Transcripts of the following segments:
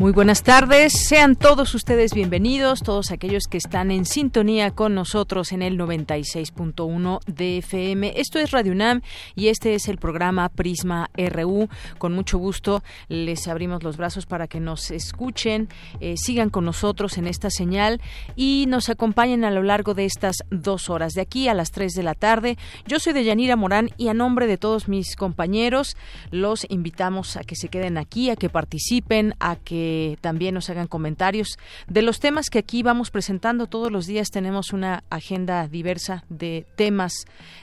Muy buenas tardes, sean todos ustedes bienvenidos, todos aquellos que están en sintonía con nosotros en el 96.1 de FM. Esto es Radio UNAM y este es el programa Prisma RU. Con mucho gusto les abrimos los brazos para que nos escuchen, eh, sigan con nosotros en esta señal y nos acompañen a lo largo de estas dos horas, de aquí a las 3 de la tarde. Yo soy Deyanira Morán y a nombre de todos mis compañeros los invitamos a que se queden aquí, a que participen, a que también nos hagan comentarios de los temas que aquí vamos presentando todos los días. Tenemos una agenda diversa de temas,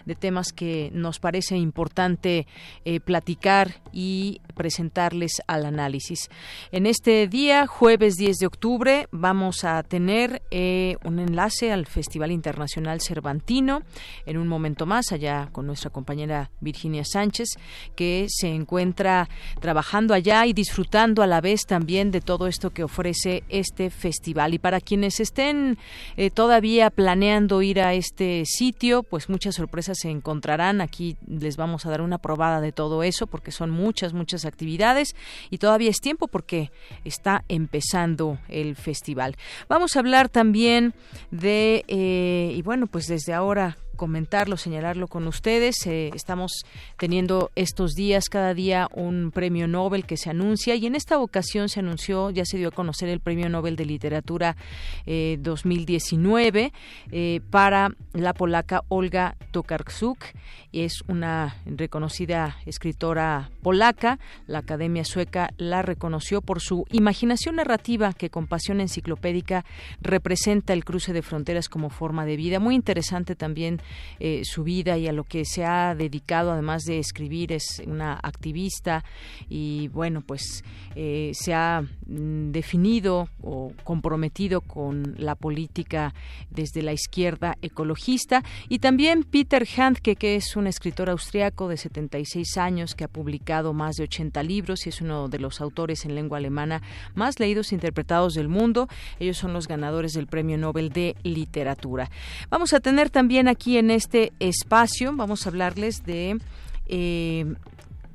de temas que nos parece importante eh, platicar y presentarles al análisis. En este día, jueves 10 de octubre, vamos a tener eh, un enlace al Festival Internacional Cervantino en un momento más, allá con nuestra compañera Virginia Sánchez, que se encuentra trabajando allá y disfrutando a la vez también de todo esto que ofrece este festival. Y para quienes estén eh, todavía planeando ir a este sitio, pues muchas sorpresas se encontrarán. Aquí les vamos a dar una probada de todo eso porque son muchas, muchas actividades y todavía es tiempo porque está empezando el festival. Vamos a hablar también de, eh, y bueno, pues desde ahora comentarlo, señalarlo con ustedes. Eh, estamos teniendo estos días, cada día, un premio Nobel que se anuncia y en esta ocasión se anunció, ya se dio a conocer el premio Nobel de Literatura 2019 eh, eh, para la polaca Olga Tokarczuk. Es una reconocida escritora polaca. La Academia Sueca la reconoció por su imaginación narrativa que con pasión enciclopédica representa el cruce de fronteras como forma de vida. Muy interesante también eh, su vida y a lo que se ha dedicado, además de escribir, es una activista y bueno, pues eh, se ha mm, definido o comprometido con la política desde la izquierda ecologista y también Peter Handke, que es un escritor austriaco de 76 años que ha publicado más de 80 libros y es uno de los autores en lengua alemana más leídos e interpretados del mundo. Ellos son los ganadores del Premio Nobel de Literatura. Vamos a tener también aquí en este espacio vamos a hablarles de eh,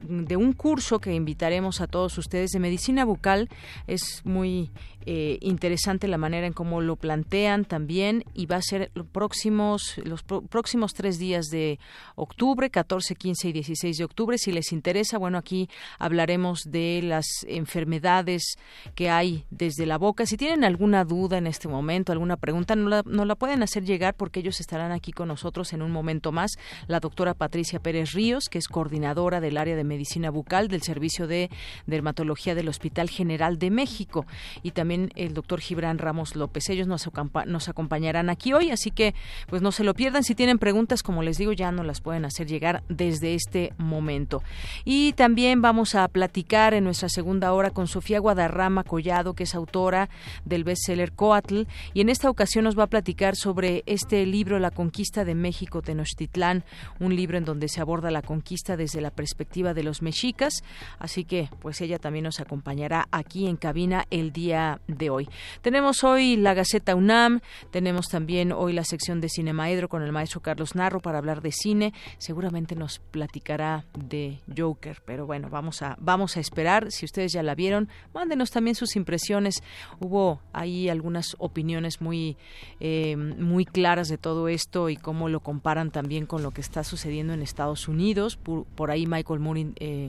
de un curso que invitaremos a todos ustedes de medicina bucal. Es muy eh, interesante la manera en cómo lo plantean también y va a ser los próximos los próximos tres días de octubre 14 15 y 16 de octubre. Si les interesa bueno aquí hablaremos de las enfermedades que hay desde la boca. Si tienen alguna duda en este momento alguna pregunta no la, no la pueden hacer llegar porque ellos estarán aquí con nosotros en un momento más. La doctora Patricia Pérez Ríos que es coordinadora del área de medicina bucal del servicio de dermatología del Hospital General de México. Y también el doctor Gibran Ramos López. Ellos nos, nos acompañarán aquí hoy, así que pues no se lo pierdan. Si tienen preguntas, como les digo, ya no las pueden hacer llegar desde este momento. Y también vamos a platicar en nuestra segunda hora con Sofía Guadarrama Collado, que es autora del bestseller Coatl, y en esta ocasión nos va a platicar sobre este libro La conquista de México Tenochtitlán, un libro en donde se aborda la conquista desde la perspectiva de los mexicas, así que pues ella también nos acompañará aquí en cabina el día de hoy. Tenemos hoy la Gaceta UNAM, tenemos también hoy la sección de Cinemaedro con el maestro Carlos Narro para hablar de cine. Seguramente nos platicará de Joker, pero bueno, vamos a vamos a esperar. Si ustedes ya la vieron, mándenos también sus impresiones. Hubo ahí algunas opiniones muy eh, muy claras de todo esto y cómo lo comparan también con lo que está sucediendo en Estados Unidos. Por, ahí Michael Moore eh,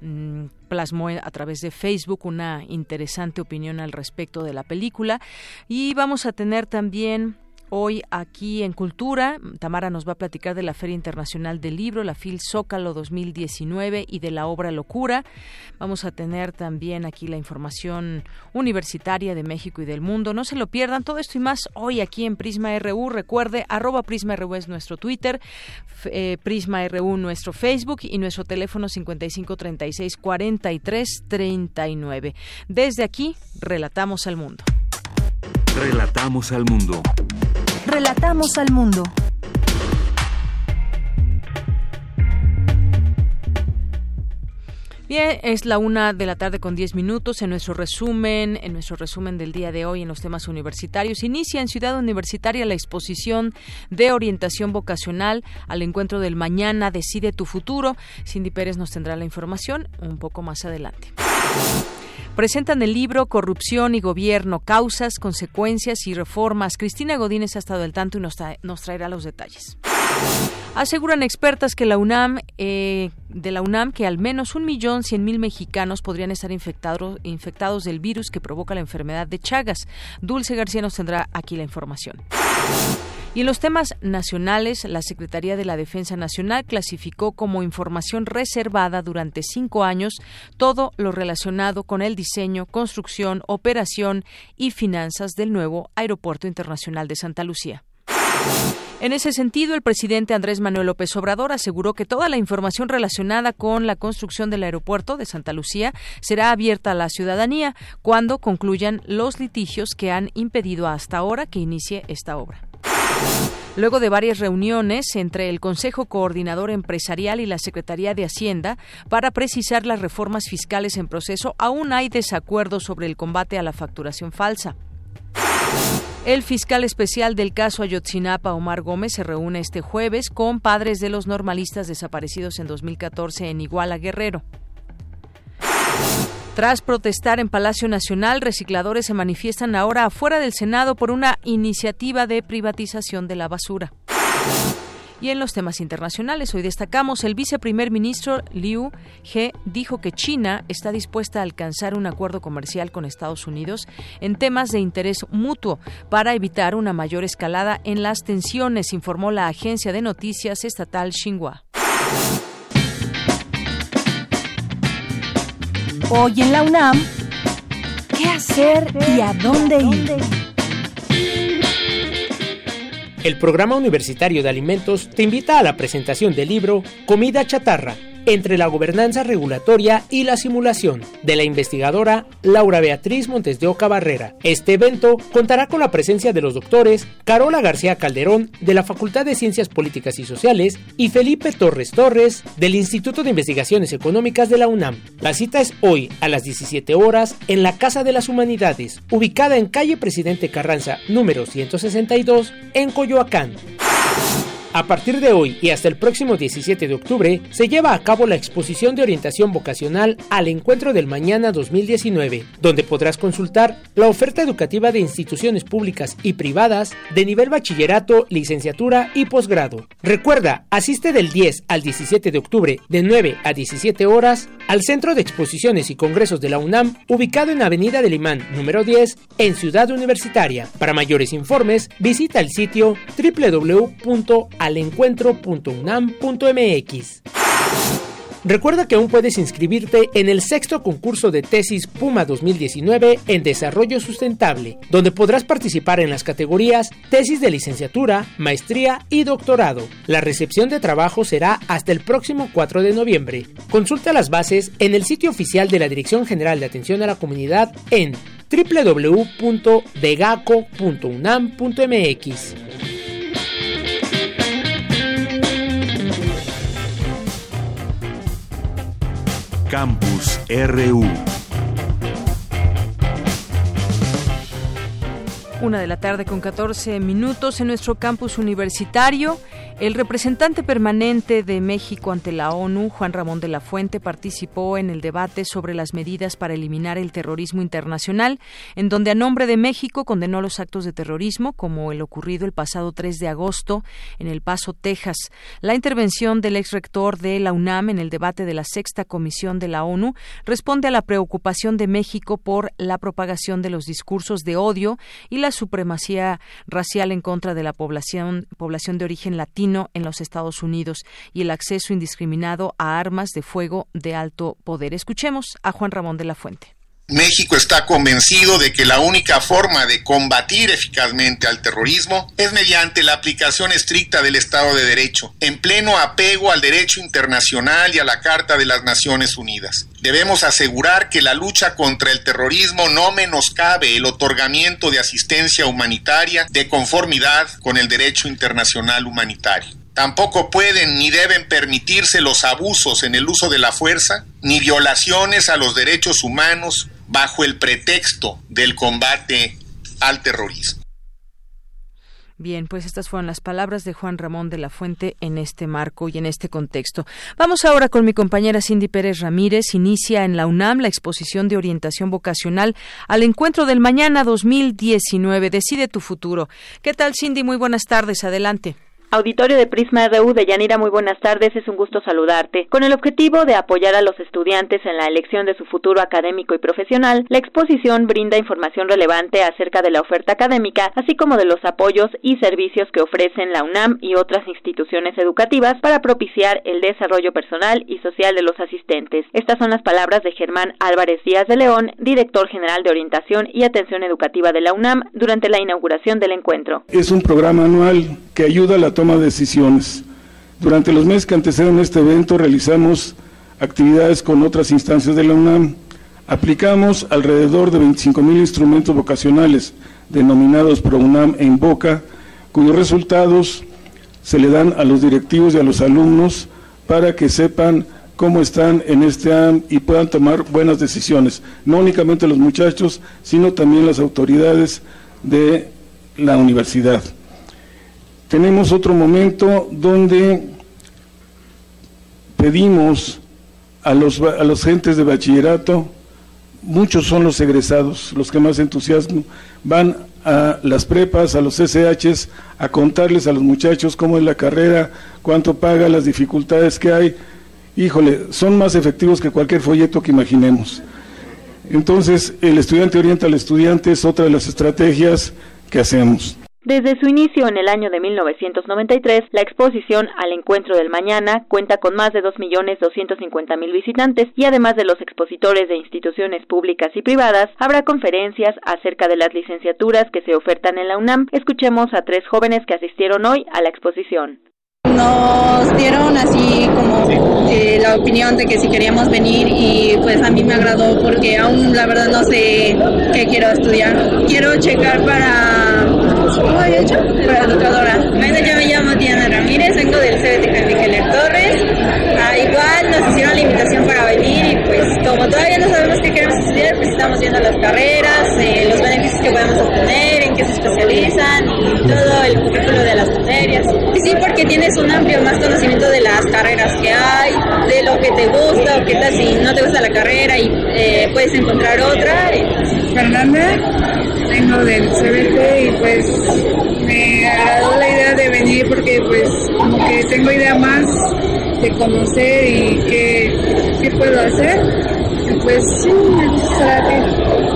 mm, plasmó a través de Facebook una interesante opinión al respecto de la película. Y vamos a tener también hoy aquí en Cultura. Tamara nos va a platicar de la Feria Internacional del Libro, la FIL Zócalo 2019 y de la obra Locura. Vamos a tener también aquí la información universitaria de México y del mundo. No se lo pierdan todo esto y más hoy aquí en Prisma RU. Recuerde, arroba Prisma RU es nuestro Twitter, eh, Prisma RU nuestro Facebook y nuestro teléfono 5536 43 39. Desde aquí, relatamos al mundo. Relatamos al mundo. Relatamos al mundo. Bien, es la una de la tarde con diez minutos. En nuestro resumen, en nuestro resumen del día de hoy en los temas universitarios, inicia en Ciudad Universitaria la exposición de orientación vocacional al encuentro del mañana. Decide tu futuro. Cindy Pérez nos tendrá la información un poco más adelante. Presentan el libro Corrupción y Gobierno, Causas, Consecuencias y Reformas. Cristina Godínez ha estado al tanto y nos, traerá los detalles. Aseguran expertas que la UNAM, eh, de la UNAM que al menos un millón cien mil mexicanos podrían estar infectados, infectados del virus que provoca la enfermedad de Chagas. Dulce García nos tendrá aquí la información. Y en los temas nacionales, la Secretaría de la Defensa Nacional clasificó como información reservada durante cinco años todo lo relacionado con el diseño, construcción, operación y finanzas del nuevo Aeropuerto Internacional de Santa Lucía. En ese sentido, el presidente Andrés Manuel López Obrador aseguró que toda la información relacionada con la construcción del aeropuerto de Santa Lucía será abierta a la ciudadanía cuando concluyan los litigios que han impedido hasta ahora que inicie esta obra. Luego de varias reuniones entre el Consejo Coordinador Empresarial y la Secretaría de Hacienda para precisar las reformas fiscales en proceso, aún hay desacuerdo sobre el combate a la facturación falsa. El fiscal especial del caso Ayotzinapa, Omar Gómez, se reúne este jueves con padres de los normalistas desaparecidos en 2014 en Iguala Guerrero. Tras protestar en Palacio Nacional, recicladores se manifiestan ahora afuera del Senado por una iniciativa de privatización de la basura. Y en los temas internacionales, hoy destacamos el viceprimer ministro Liu He dijo que China está dispuesta a alcanzar un acuerdo comercial con Estados Unidos en temas de interés mutuo para evitar una mayor escalada en las tensiones, informó la agencia de noticias estatal Xinhua. Hoy en la UNAM, ¿qué hacer y a dónde ir? El Programa Universitario de Alimentos te invita a la presentación del libro Comida Chatarra entre la gobernanza regulatoria y la simulación de la investigadora Laura Beatriz Montes de Oca Barrera. Este evento contará con la presencia de los doctores Carola García Calderón de la Facultad de Ciencias Políticas y Sociales y Felipe Torres Torres del Instituto de Investigaciones Económicas de la UNAM. La cita es hoy a las 17 horas en la Casa de las Humanidades, ubicada en calle Presidente Carranza número 162 en Coyoacán. A partir de hoy y hasta el próximo 17 de octubre se lleva a cabo la exposición de orientación vocacional al Encuentro del Mañana 2019, donde podrás consultar la oferta educativa de instituciones públicas y privadas de nivel bachillerato, licenciatura y posgrado. Recuerda, asiste del 10 al 17 de octubre de 9 a 17 horas al Centro de Exposiciones y Congresos de la UNAM, ubicado en Avenida del Imán número 10, en Ciudad Universitaria. Para mayores informes, visita el sitio www alencuentro.unam.mx. Recuerda que aún puedes inscribirte en el sexto concurso de tesis Puma 2019 en Desarrollo Sustentable, donde podrás participar en las categorías tesis de licenciatura, maestría y doctorado. La recepción de trabajo será hasta el próximo 4 de noviembre. Consulta las bases en el sitio oficial de la Dirección General de Atención a la Comunidad en www.degaco.unam.mx. Campus RU. Una de la tarde con 14 minutos en nuestro campus universitario. El representante permanente de México ante la ONU, Juan Ramón de la Fuente, participó en el debate sobre las medidas para eliminar el terrorismo internacional, en donde a nombre de México condenó los actos de terrorismo, como el ocurrido el pasado 3 de agosto en El Paso, Texas. La intervención del ex rector de la UNAM en el debate de la sexta comisión de la ONU responde a la preocupación de México por la propagación de los discursos de odio y la supremacía racial en contra de la población, población de origen latino en los Estados Unidos y el acceso indiscriminado a armas de fuego de alto poder. Escuchemos a Juan Ramón de la Fuente. México está convencido de que la única forma de combatir eficazmente al terrorismo es mediante la aplicación estricta del Estado de Derecho, en pleno apego al derecho internacional y a la Carta de las Naciones Unidas. Debemos asegurar que la lucha contra el terrorismo no menoscabe el otorgamiento de asistencia humanitaria de conformidad con el derecho internacional humanitario. Tampoco pueden ni deben permitirse los abusos en el uso de la fuerza, ni violaciones a los derechos humanos, bajo el pretexto del combate al terrorismo. Bien, pues estas fueron las palabras de Juan Ramón de la Fuente en este marco y en este contexto. Vamos ahora con mi compañera Cindy Pérez Ramírez. Inicia en la UNAM la exposición de orientación vocacional al encuentro del mañana 2019. Decide tu futuro. ¿Qué tal, Cindy? Muy buenas tardes. Adelante. Auditorio de Prisma RU de Yanira, muy buenas tardes, es un gusto saludarte. Con el objetivo de apoyar a los estudiantes en la elección de su futuro académico y profesional, la exposición brinda información relevante acerca de la oferta académica, así como de los apoyos y servicios que ofrecen la UNAM y otras instituciones educativas para propiciar el desarrollo personal y social de los asistentes. Estas son las palabras de Germán Álvarez Díaz de León, director general de Orientación y Atención Educativa de la UNAM, durante la inauguración del encuentro. Es un programa anual que ayuda a la toma de decisiones. Durante los meses que anteceden este evento realizamos actividades con otras instancias de la UNAM. Aplicamos alrededor de 25 mil instrumentos vocacionales denominados ProUNAM e Invoca, cuyos resultados se le dan a los directivos y a los alumnos para que sepan cómo están en este AM y puedan tomar buenas decisiones, no únicamente los muchachos, sino también las autoridades de la universidad. Tenemos otro momento donde pedimos a los, a los gentes de bachillerato, muchos son los egresados, los que más entusiasmo, van a las prepas, a los SHs, a contarles a los muchachos cómo es la carrera, cuánto paga, las dificultades que hay. Híjole, son más efectivos que cualquier folleto que imaginemos. Entonces, el estudiante orienta al estudiante es otra de las estrategias que hacemos. Desde su inicio en el año de 1993, la exposición al Encuentro del Mañana cuenta con más de 2.250.000 visitantes y además de los expositores de instituciones públicas y privadas, habrá conferencias acerca de las licenciaturas que se ofertan en la UNAM. Escuchemos a tres jóvenes que asistieron hoy a la exposición. Nos dieron así como eh, la opinión de que si queríamos venir y pues a mí me agradó porque aún la verdad no sé qué quiero estudiar. Quiero checar para ¿Cómo había hecho? Para educadora. Bueno, yo me llamo Diana Ramírez, vengo del CBT Miguel Torres. Ah, igual nos hicieron la invitación para venir y pues como todavía no sabemos qué queremos estudiar, pues estamos viendo las carreras, eh, los beneficios que podemos obtener, qué se especializan y todo el currículo de las materias. Y sí, porque tienes un amplio más conocimiento de las carreras que hay, de lo que te gusta o qué tal si no te gusta la carrera y eh, puedes encontrar otra. Fernanda vengo del CBT y pues me agradó la idea de venir porque pues como que tengo idea más de conocer y qué puedo hacer. Pues sí,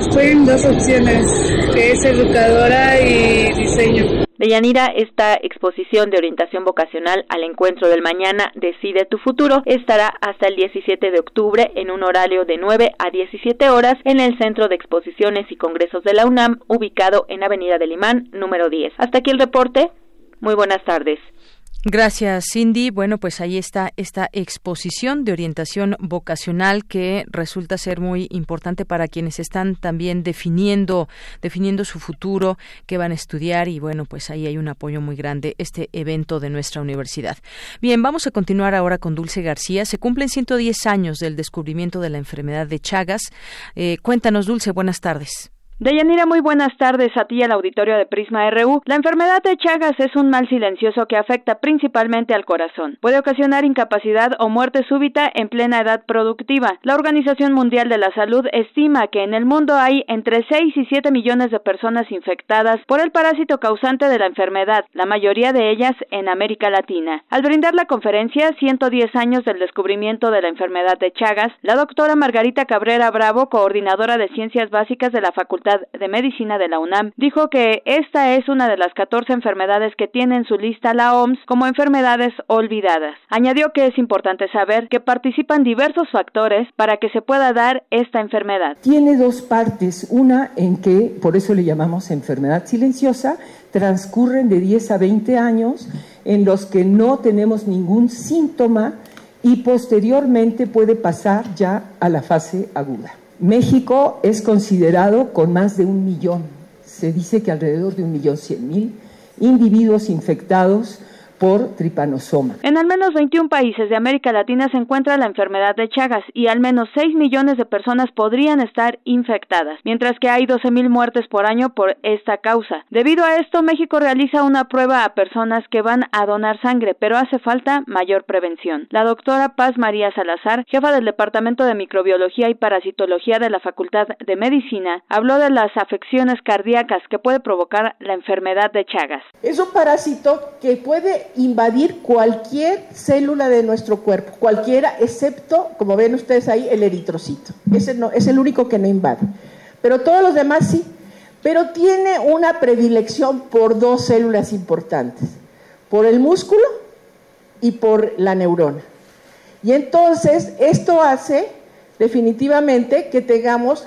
estoy en dos opciones, que es educadora y diseño. Deyanira, esta exposición de orientación vocacional al encuentro del mañana Decide tu futuro estará hasta el 17 de octubre en un horario de 9 a 17 horas en el Centro de Exposiciones y Congresos de la UNAM, ubicado en Avenida del Imán, número 10. Hasta aquí el reporte. Muy buenas tardes. Gracias, Cindy. Bueno, pues ahí está esta exposición de orientación vocacional que resulta ser muy importante para quienes están también definiendo, definiendo su futuro, que van a estudiar y bueno, pues ahí hay un apoyo muy grande este evento de nuestra universidad. Bien, vamos a continuar ahora con Dulce García. Se cumplen 110 años del descubrimiento de la enfermedad de Chagas. Eh, cuéntanos, Dulce, buenas tardes. Deyanira, muy buenas tardes a ti y al auditorio de Prisma RU. La enfermedad de Chagas es un mal silencioso que afecta principalmente al corazón. Puede ocasionar incapacidad o muerte súbita en plena edad productiva. La Organización Mundial de la Salud estima que en el mundo hay entre 6 y 7 millones de personas infectadas por el parásito causante de la enfermedad, la mayoría de ellas en América Latina. Al brindar la conferencia 110 años del descubrimiento de la enfermedad de Chagas, la doctora Margarita Cabrera Bravo, coordinadora de Ciencias Básicas de la Facultad de Medicina de la UNAM dijo que esta es una de las 14 enfermedades que tiene en su lista la OMS como enfermedades olvidadas. Añadió que es importante saber que participan diversos factores para que se pueda dar esta enfermedad. Tiene dos partes, una en que, por eso le llamamos enfermedad silenciosa, transcurren de 10 a 20 años en los que no tenemos ningún síntoma y posteriormente puede pasar ya a la fase aguda. México es considerado con más de un millón, se dice que alrededor de un millón cien mil individuos infectados por tripanosoma. En al menos 21 países de América Latina se encuentra la enfermedad de Chagas y al menos 6 millones de personas podrían estar infectadas, mientras que hay 12.000 muertes por año por esta causa. Debido a esto, México realiza una prueba a personas que van a donar sangre, pero hace falta mayor prevención. La doctora Paz María Salazar, jefa del Departamento de Microbiología y Parasitología de la Facultad de Medicina, habló de las afecciones cardíacas que puede provocar la enfermedad de Chagas. Es un parásito que puede invadir cualquier célula de nuestro cuerpo, cualquiera, excepto, como ven ustedes ahí, el eritrocito. Ese no, es el único que no invade. Pero todos los demás sí. Pero tiene una predilección por dos células importantes, por el músculo y por la neurona. Y entonces esto hace definitivamente que tengamos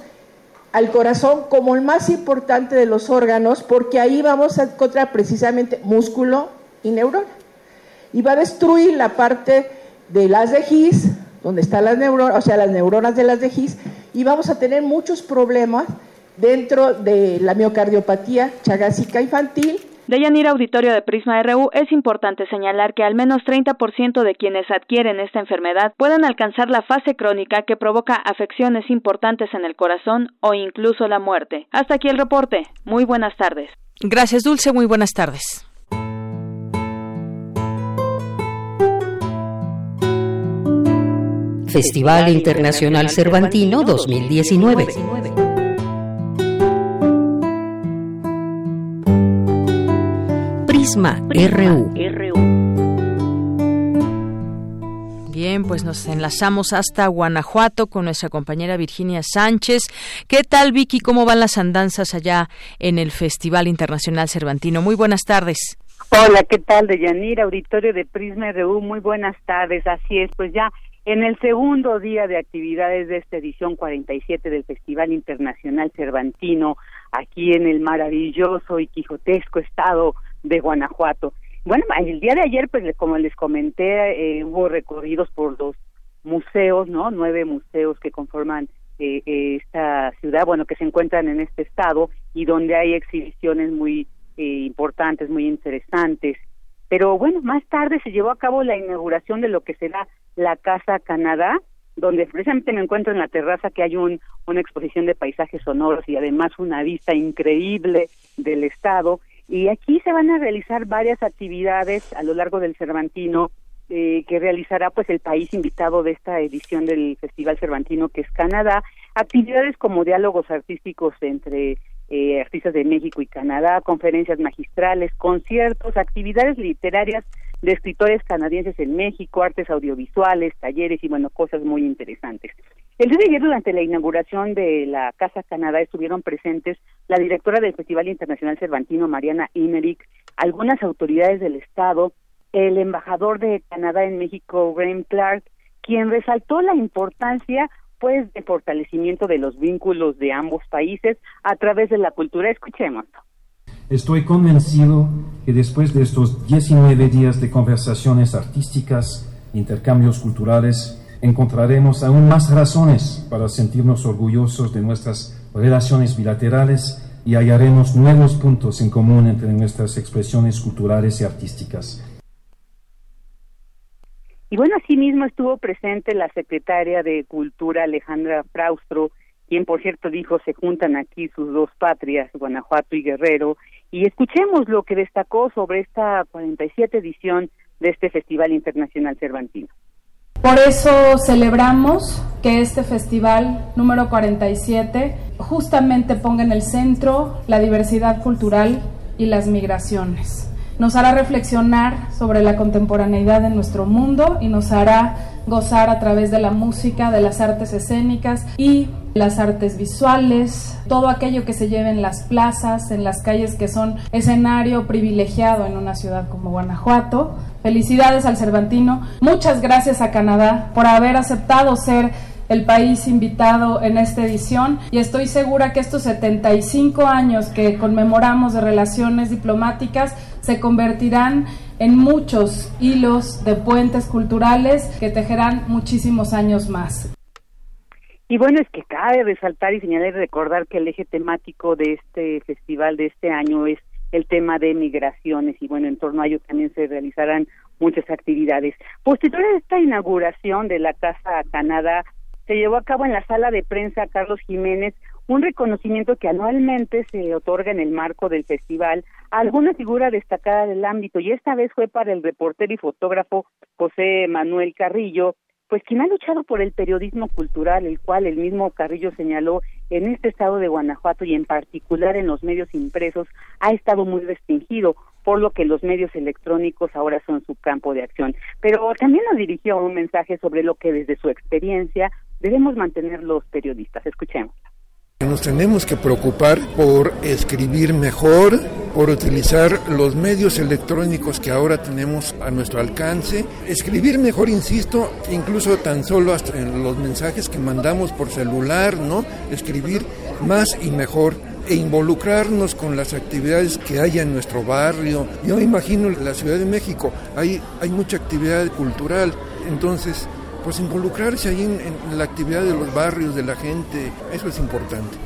al corazón como el más importante de los órganos, porque ahí vamos a encontrar precisamente músculo, y neurona. Y va a destruir la parte de las de His, donde están las neuronas, o sea, las neuronas de las de His, y vamos a tener muchos problemas dentro de la miocardiopatía chagásica infantil. De Yanir Auditorio de Prisma RU, es importante señalar que al menos 30% de quienes adquieren esta enfermedad pueden alcanzar la fase crónica que provoca afecciones importantes en el corazón o incluso la muerte. Hasta aquí el reporte. Muy buenas tardes. Gracias, Dulce. Muy buenas tardes. Festival Internacional Cervantino 2019. Prisma RU. Bien, pues nos enlazamos hasta Guanajuato con nuestra compañera Virginia Sánchez. ¿Qué tal, Vicky? ¿Cómo van las andanzas allá en el Festival Internacional Cervantino? Muy buenas tardes. Hola, ¿qué tal, Deyanira? Auditorio de Prisma RU, muy buenas tardes. Así es, pues ya en el segundo día de actividades de esta edición 47 del Festival Internacional Cervantino, aquí en el maravilloso y quijotesco estado de Guanajuato. Bueno, el día de ayer, pues como les comenté, eh, hubo recorridos por los museos, ¿no? Nueve museos que conforman eh, eh, esta ciudad, bueno, que se encuentran en este estado y donde hay exhibiciones muy importantes, muy interesantes. Pero bueno, más tarde se llevó a cabo la inauguración de lo que será la Casa Canadá, donde precisamente me encuentro en la terraza que hay un, una exposición de paisajes sonoros y además una vista increíble del estado. Y aquí se van a realizar varias actividades a lo largo del Cervantino eh, que realizará pues el país invitado de esta edición del Festival Cervantino que es Canadá. Actividades como diálogos artísticos entre eh, artistas de México y Canadá, conferencias magistrales, conciertos, actividades literarias de escritores canadienses en México, artes audiovisuales, talleres y bueno, cosas muy interesantes. El día de ayer, durante la inauguración de la Casa Canadá, estuvieron presentes la directora del Festival Internacional Cervantino, Mariana Imerick, algunas autoridades del Estado, el embajador de Canadá en México, Graham Clark, quien resaltó la importancia pues de fortalecimiento de los vínculos de ambos países a través de la cultura. Escuchemos. Estoy convencido que después de estos 19 días de conversaciones artísticas, intercambios culturales, encontraremos aún más razones para sentirnos orgullosos de nuestras relaciones bilaterales y hallaremos nuevos puntos en común entre nuestras expresiones culturales y artísticas. Y bueno, asimismo estuvo presente la secretaria de Cultura Alejandra Fraustro, quien por cierto dijo se juntan aquí sus dos patrias, Guanajuato y Guerrero, y escuchemos lo que destacó sobre esta 47 edición de este Festival Internacional Cervantino. Por eso celebramos que este festival número 47 justamente ponga en el centro la diversidad cultural y las migraciones nos hará reflexionar sobre la contemporaneidad de nuestro mundo y nos hará gozar a través de la música, de las artes escénicas y las artes visuales, todo aquello que se lleve en las plazas, en las calles que son escenario privilegiado en una ciudad como Guanajuato. Felicidades al Cervantino. Muchas gracias a Canadá por haber aceptado ser el país invitado en esta edición y estoy segura que estos 75 años que conmemoramos de relaciones diplomáticas se convertirán en muchos hilos de puentes culturales que tejerán muchísimos años más. Y bueno, es que cabe resaltar y señalar y recordar que el eje temático de este festival de este año es el tema de migraciones y bueno, en torno a ello también se realizarán muchas actividades. Posterior a esta inauguración de la Casa Canadá, se llevó a cabo en la sala de prensa Carlos Jiménez un reconocimiento que anualmente se otorga en el marco del festival alguna figura destacada del ámbito y esta vez fue para el reportero y fotógrafo José Manuel Carrillo, pues quien ha luchado por el periodismo cultural, el cual el mismo Carrillo señaló en este estado de Guanajuato y en particular en los medios impresos ha estado muy restringido, por lo que los medios electrónicos ahora son su campo de acción. Pero también nos dirigió un mensaje sobre lo que desde su experiencia debemos mantener los periodistas. Escuchemos. Nos tenemos que preocupar por escribir mejor, por utilizar los medios electrónicos que ahora tenemos a nuestro alcance. Escribir mejor, insisto, incluso tan solo hasta en los mensajes que mandamos por celular, ¿no? Escribir más y mejor e involucrarnos con las actividades que hay en nuestro barrio. Yo imagino la Ciudad de México, hay, hay mucha actividad cultural, entonces pues involucrarse ahí en, la actividad de los barrios, de la gente, eso es importante.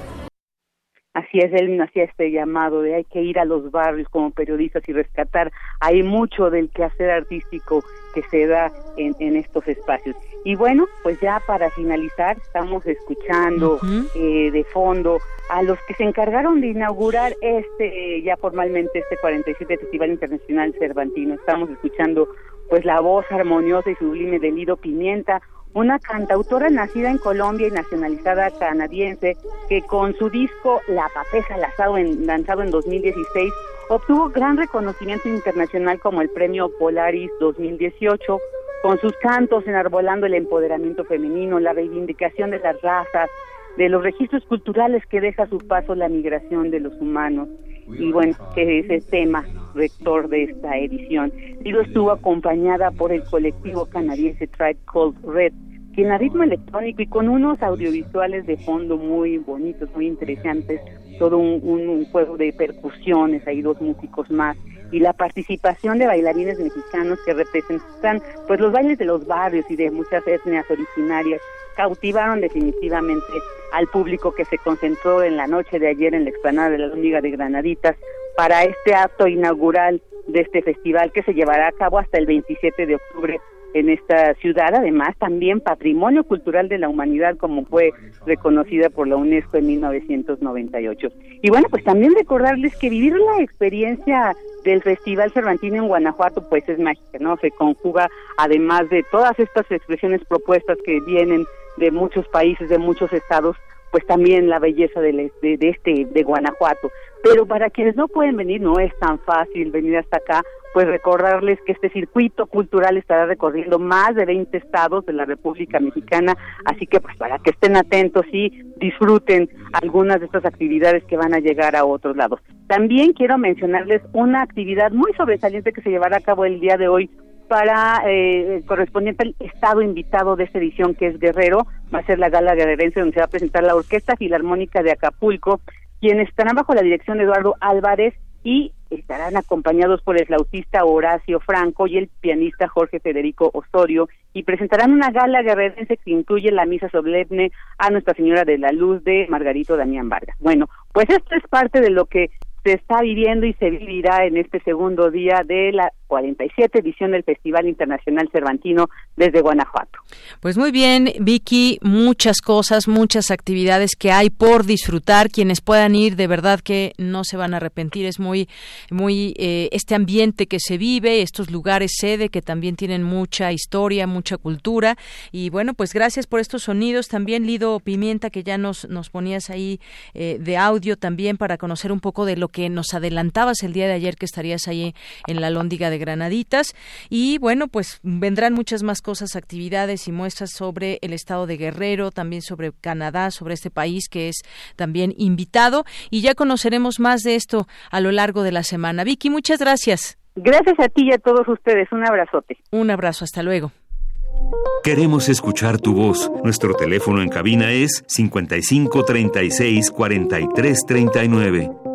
Así es, él hacía este llamado de hay que ir a los barrios como periodistas y rescatar. Hay mucho del quehacer artístico que se da en, en estos espacios. Y bueno, pues ya para finalizar, estamos escuchando eh, de fondo a los que se encargaron de inaugurar este, ya formalmente, este 47 Festival Internacional Cervantino. Estamos escuchando pues la voz armoniosa y sublime de Lido Pimienta, una cantautora nacida en Colombia y nacionalizada canadiense que con su disco La Papesa lanzado en, lanzado en 2016 obtuvo gran reconocimiento internacional como el Premio Polaris 2018 con sus cantos enarbolando el empoderamiento femenino, la reivindicación de las razas, de los registros culturales que deja a su paso la migración de los humanos y bueno, que es el tema rector de esta edición. Lido estuvo acompañada por el colectivo canadiense Tribe Called Red, quien a ritmo electrónico y con unos audiovisuales de fondo muy bonitos, muy interesantes, todo un, un, juego de percusiones, hay dos músicos más, y la participación de bailarines mexicanos que representan pues los bailes de los barrios y de muchas etnias originarias cautivaron definitivamente al público que se concentró en la noche de ayer en la explanada de la Liga de Granaditas para este acto inaugural de este festival que se llevará a cabo hasta el 27 de octubre en esta ciudad, además también patrimonio cultural de la humanidad como fue reconocida por la UNESCO en 1998. Y bueno, pues también recordarles que vivir la experiencia del Festival Cervantino en Guanajuato pues es mágica, ¿no? Se conjuga además de todas estas expresiones propuestas que vienen de muchos países, de muchos estados, pues también la belleza de, de, este de Guanajuato. Pero para quienes no pueden venir, no es tan fácil venir hasta acá, pues recordarles que este circuito cultural estará recorriendo más de 20 estados de la República Mexicana, así que pues para que estén atentos y disfruten algunas de estas actividades que van a llegar a otros lados. También quiero mencionarles una actividad muy sobresaliente que se llevará a cabo el día de hoy para eh, correspondiente al estado invitado de esta edición que es Guerrero, va a ser la gala guerrerense donde se va a presentar la Orquesta Filarmónica de Acapulco, quienes estarán bajo la dirección de Eduardo Álvarez y estarán acompañados por el flautista Horacio Franco y el pianista Jorge Federico Osorio y presentarán una gala guerrerense que incluye la misa solemne a Nuestra Señora de la Luz de Margarito Damián Vargas. Bueno, pues esto es parte de lo que se está viviendo y se vivirá en este segundo día de la 47 edición del Festival Internacional Cervantino desde Guanajuato. Pues muy bien, Vicky, muchas cosas, muchas actividades que hay por disfrutar. Quienes puedan ir, de verdad que no se van a arrepentir. Es muy, muy eh, este ambiente que se vive, estos lugares sede que también tienen mucha historia, mucha cultura. Y bueno, pues gracias por estos sonidos. También Lido Pimienta, que ya nos, nos ponías ahí eh, de audio también para conocer un poco de lo que nos adelantabas el día de ayer que estarías ahí en la Lóndiga de Granaditas. Y bueno, pues vendrán muchas más cosas, actividades y muestras sobre el estado de Guerrero, también sobre Canadá, sobre este país que es también invitado. Y ya conoceremos más de esto a lo largo de la semana. Vicky, muchas gracias. Gracias a ti y a todos ustedes. Un abrazote. Un abrazo. Hasta luego. Queremos escuchar tu voz. Nuestro teléfono en cabina es 55 36 43 39.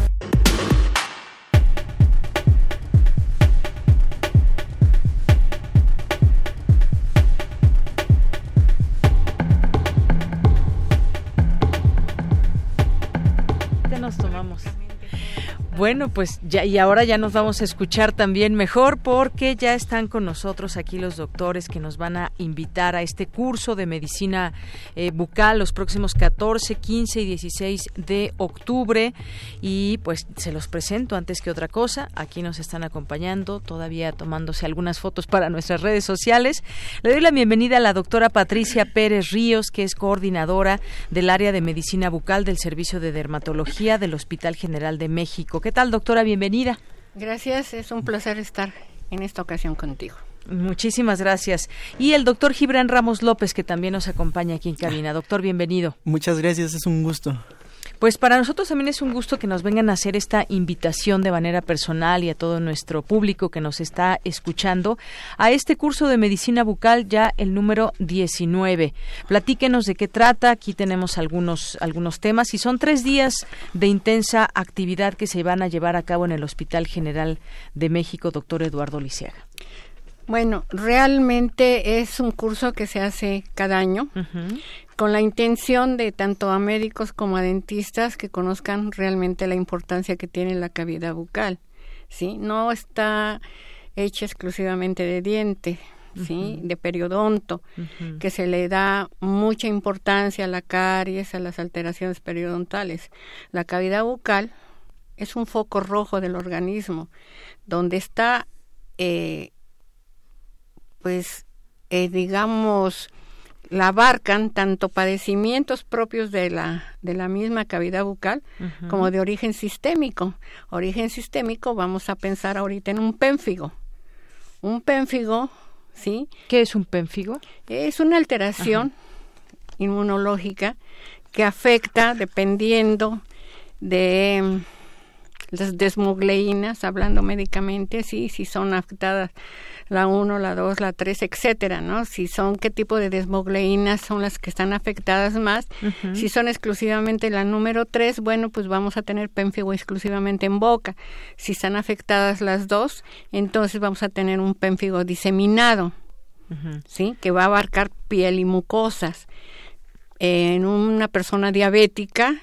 tomamos? Bueno, pues ya y ahora ya nos vamos a escuchar también mejor porque ya están con nosotros aquí los doctores que nos van a invitar a este curso de medicina eh, bucal los próximos 14, 15 y 16 de octubre y pues se los presento antes que otra cosa. Aquí nos están acompañando, todavía tomándose algunas fotos para nuestras redes sociales. Le doy la bienvenida a la doctora Patricia Pérez Ríos, que es coordinadora del área de medicina bucal del Servicio de Dermatología del Hospital General de México. ¿Qué tal, doctora? Bienvenida. Gracias, es un placer estar en esta ocasión contigo. Muchísimas gracias. Y el doctor Gibran Ramos López, que también nos acompaña aquí en cabina. Doctor, bienvenido. Muchas gracias, es un gusto. Pues para nosotros también es un gusto que nos vengan a hacer esta invitación de manera personal y a todo nuestro público que nos está escuchando a este curso de medicina bucal ya el número 19. Platíquenos de qué trata. Aquí tenemos algunos algunos temas y son tres días de intensa actividad que se van a llevar a cabo en el Hospital General de México, doctor Eduardo Lisiaga. Bueno, realmente es un curso que se hace cada año con la intención de tanto a médicos como a dentistas que conozcan realmente la importancia que tiene la cavidad bucal. ¿sí? No está hecha exclusivamente de diente, ¿sí? de periodonto, que se le da mucha importancia a la caries, a las alteraciones periodontales. La cavidad bucal es un foco rojo del organismo, donde está, eh, pues, eh, digamos, la abarcan tanto padecimientos propios de la, de la misma cavidad bucal como de origen sistémico. Origen sistémico, vamos a pensar ahorita en un pénfigo. Un pénfigo, ¿sí? ¿Qué es un pénfigo? Es una alteración inmunológica que afecta dependiendo de las desmogleínas, hablando médicamente, sí, si son afectadas la 1, la 2, la 3, etcétera, ¿no? Si son qué tipo de desmogleínas son las que están afectadas más. Si son exclusivamente la número 3, bueno, pues vamos a tener pénfigo exclusivamente en boca. Si están afectadas las dos, entonces vamos a tener un pénfigo diseminado, ¿sí? Que va a abarcar piel y mucosas. En una persona diabética,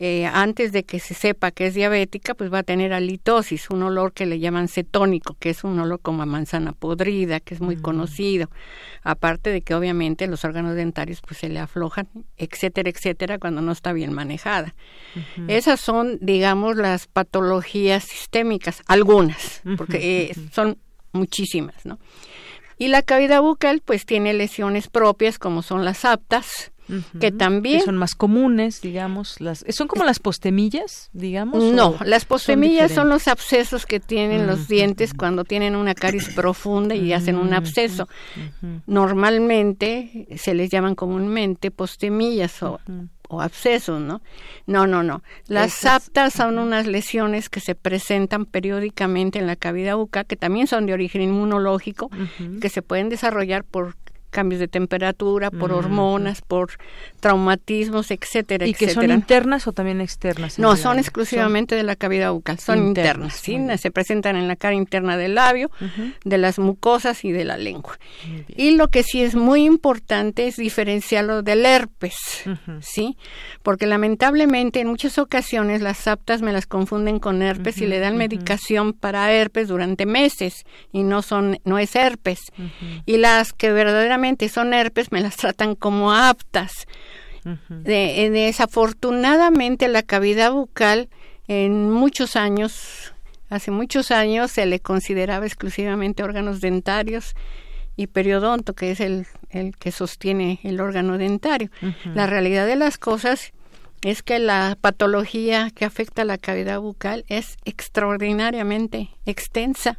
eh, antes de que se sepa que es diabética, pues va a tener halitosis, un olor que le llaman cetónico, que es un olor como a manzana podrida, que es muy conocido. Aparte de que obviamente los órganos dentarios pues se le aflojan, etcétera, etcétera, cuando no está bien manejada. Esas son, digamos, las patologías sistémicas, algunas, porque eh, son muchísimas, ¿no? Y la cavidad bucal pues tiene lesiones propias como son las aptas, que también son más comunes, digamos, las son como las postemillas, digamos. No, las postemillas son, los abscesos que tienen los dientes cuando tienen una caries profunda y hacen un absceso. Normalmente se les llaman comúnmente postemillas o o abscesos, ¿no? No, no, no. Las aptas son unas lesiones que se presentan periódicamente en la cavidad bucal, que también son de origen inmunológico, que se pueden desarrollar por cambios de temperatura, por hormonas, por traumatismos, etcétera, ¿Y que son internas o también externas? No, son exclusivamente de la cavidad bucal, son internas, ¿sí? se presentan en la cara interna del labio, de las mucosas y de la lengua. Y lo que sí es muy importante es diferenciarlo del herpes, ¿sí? Porque lamentablemente en muchas ocasiones las aptas me las confunden con herpes y le dan medicación para herpes durante meses y no son no es herpes. Y las que verdaderamente son herpes me las tratan como aptas. de, desafortunadamente la cavidad bucal en muchos años, hace muchos años se le consideraba exclusivamente órganos dentarios y periodonto, que es el, el que sostiene el órgano dentario. La realidad de las cosas es que la patología que afecta a la cavidad bucal es extraordinariamente extensa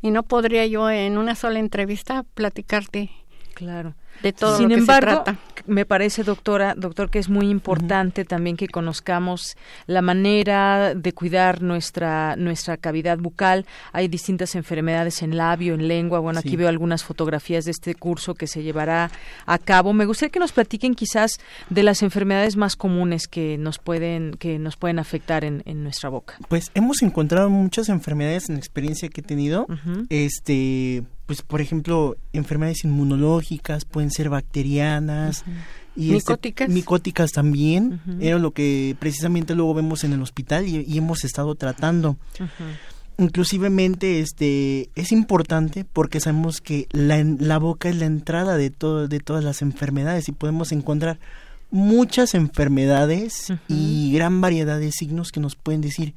y no podría yo en una sola entrevista platicarte claro de todo Sin lo que embargo, se trata. me parece, doctora, doctor, que es muy importante también que conozcamos la manera de cuidar nuestra nuestra cavidad bucal. Hay distintas enfermedades en labio, en lengua. Bueno, aquí veo algunas fotografías de este curso que se llevará a cabo. Me gustaría que nos platiquen quizás de las enfermedades más comunes que nos pueden que nos pueden afectar en, en nuestra boca. Pues hemos encontrado muchas enfermedades en la experiencia que he tenido. Este, pues por ejemplo, enfermedades inmunológicas, pueden ser bacterianas. Y este, Micóticas. micóticas también, era lo que precisamente luego vemos en el hospital y, y hemos estado tratando. Inclusivemente este es importante porque sabemos que la, la boca es la entrada de todo de todas las enfermedades y podemos encontrar muchas enfermedades y gran variedad de signos que nos pueden decir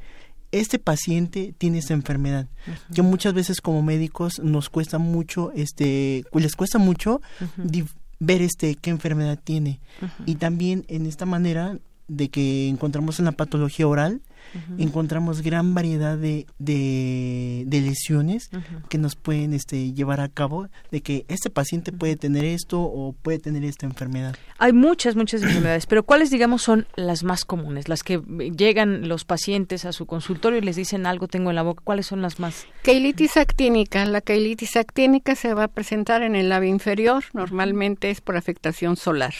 este paciente tiene esta enfermedad. Que muchas veces como médicos nos cuesta mucho este les cuesta mucho dif- ver este qué enfermedad tiene. Y también en esta manera de que encontramos en la patología oral encontramos gran variedad de, de, de lesiones que nos pueden este, llevar a cabo de que este paciente puede tener esto o puede tener esta enfermedad. Hay muchas, muchas enfermedades, pero ¿cuáles, digamos, son las más comunes? Las que llegan los pacientes a su consultorio y les dicen algo tengo en la boca. ¿Cuáles son las más? Keilitis actínica. La keilitis actínica se va a presentar en el labio inferior. Normalmente es por afectación solar.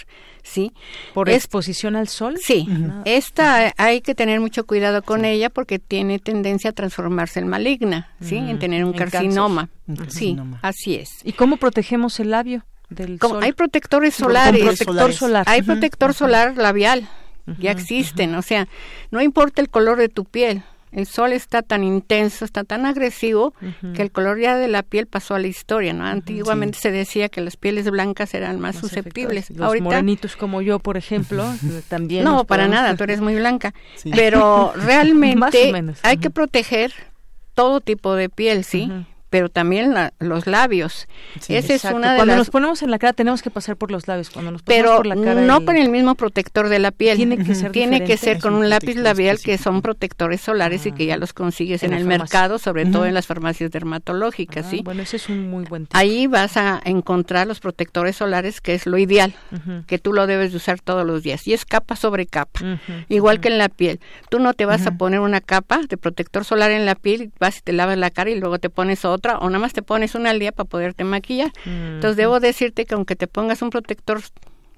¿Sí? ¿Por Es- exposición al sol? Sí. Esta hay que tener mucho cuidado con ella porque tiene tendencia a transformarse en maligna, ¿sí? En tener un en carcinoma. Un Sí, así es. ¿Y cómo protegemos el labio del sol? hay protectores Con solares. protector solar. Hay protector solar labial. Ya existen. O sea, no importa el color de tu piel. El sol está tan intenso, está tan agresivo, que el color ya de la piel pasó a la historia, ¿no? Antiguamente se decía que las pieles blancas eran más, susceptibles. Los Ahorita morenitos como yo, por ejemplo, también. no, para podemos- nada, tú eres muy blanca. Sí. Pero Más realmente o menos. hay que proteger todo tipo de piel, ¿sí? Pero también la- los labios. Esa es Exacto. una de Cuando las... nos ponemos en la cara tenemos que pasar por los labios. Cuando nos pasamos pero por la cara no con el mismo protector de la piel. Tiene que ser Tiene que ser con un lápiz labial que son protectores solares y que ya los consigues En el farmacia. mercado, sobre todo en las farmacias dermatológicas, Ah, ¿sí? Bueno, ese es un muy buen tip. Ahí vas a encontrar los protectores solares, que es lo ideal, que tú lo debes de usar todos los días. Y es capa sobre capa, igual que en la piel. Tú no te vas a poner una capa de protector solar en la piel, vas y te lavas la cara y luego te pones otra, o nada más te pones una al día para poderte maquillar. Entonces debo decirte que aunque te pongas un protector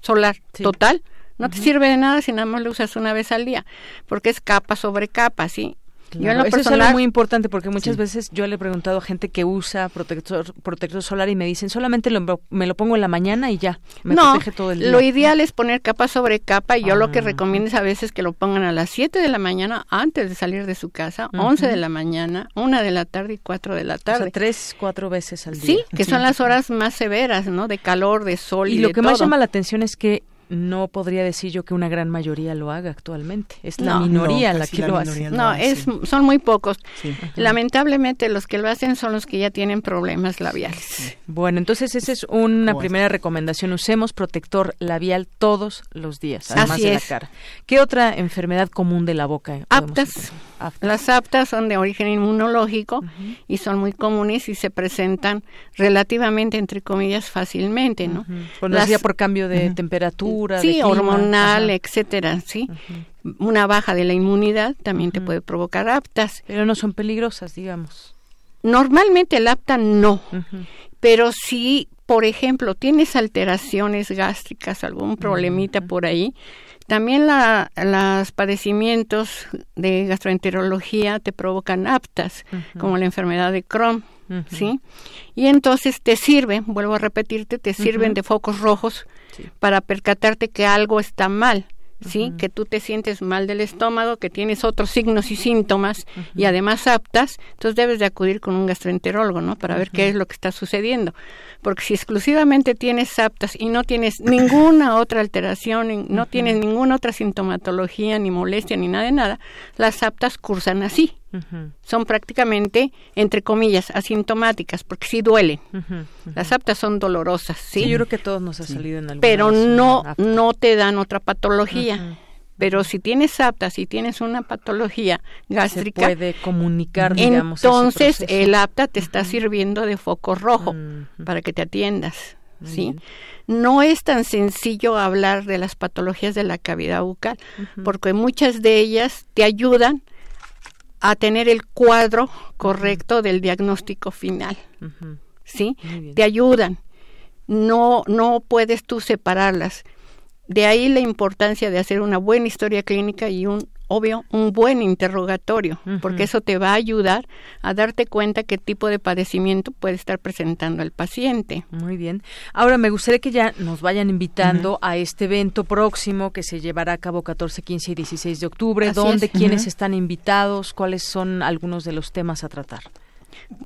solar total, no te sirve de nada si nada más lo usas una vez al día, porque es capa sobre capa, ¿sí? Yo en Claro, lo Eso es personal- algo muy importante porque muchas veces yo le he preguntado a gente que usa protector protector solar y me dicen solamente lo- me lo pongo en la mañana y ya, me no, protege todo el día. lo ideal es poner capa sobre capa y yo lo Ah. que recomiendo es a veces que lo pongan a las 7 de la mañana antes de salir de su casa, Ujú. 11 de la mañana, 1 de la tarde y 4 de la O tarde. sea, tres, cuatro veces al día. sí, que son las horas más severas, ¿no? De calor, de sol y, Y lo de que más todo. llama la atención es que no podría decir yo que una gran mayoría lo haga actualmente. Es la No. minoría No, la que la lo hace. No, es, son muy pocos. Lamentablemente los que lo hacen son los que ya tienen problemas labiales. Bueno, entonces esa es una primera recomendación. Usemos protector labial todos los días, además Así de es. la cara. ¿Qué otra enfermedad común de la boca? podemos Las aptas son de origen inmunológico y son muy comunes y se presentan relativamente, entre comillas, fácilmente, ¿no? Las- sea por cambio de temperatura, de Sí, clima. hormonal, Ajá. etcétera, sí. Una baja de la inmunidad también te puede provocar aptas. Pero no son peligrosas, digamos. Normalmente el apta no, pero sí por ejemplo, tienes alteraciones gástricas, algún problemita por ahí, también la, los padecimientos de gastroenterología te provocan aptas, como la enfermedad de Crohn, ¿sí? Y entonces te sirven, vuelvo a repetirte, te sirven de focos rojos para percatarte que algo está mal. ¿Sí? Que tú te sientes mal del estómago, que tienes otros signos y síntomas y además aptas, entonces debes de acudir con un gastroenterólogo, ¿no? Para ver qué es lo que está sucediendo. Porque si exclusivamente tienes aptas y no tienes ninguna otra alteración, no tienes ninguna otra sintomatología, ni molestia, ni nada de nada, las aptas cursan así. Son prácticamente, entre comillas, asintomáticas, porque sí duelen. Las aptas son dolorosas, ¿sí? yo creo que todos nos ha salido en algún Pero no, no te dan otra patología. Pero si tienes aptas, si tienes una patología gástrica, Se puede comunicar, digamos, entonces el apta te está sirviendo de foco rojo para que te atiendas. ¿sí? No es tan sencillo hablar de las patologías de la cavidad bucal, porque muchas de ellas te ayudan a tener el cuadro correcto del diagnóstico final. ¿Sí? Te ayudan. No, no puedes tú separarlas. De ahí la importancia de hacer una buena historia clínica y un obvio, un buen interrogatorio, porque eso te va a ayudar a darte cuenta qué tipo de padecimiento puede estar presentando el paciente. Muy bien. Ahora me gustaría que ya nos vayan invitando a este evento próximo que se llevará a cabo 14, 15 y 16 de octubre. ¿Dónde, quiénes están invitados? ¿Cuáles son algunos de los temas a tratar?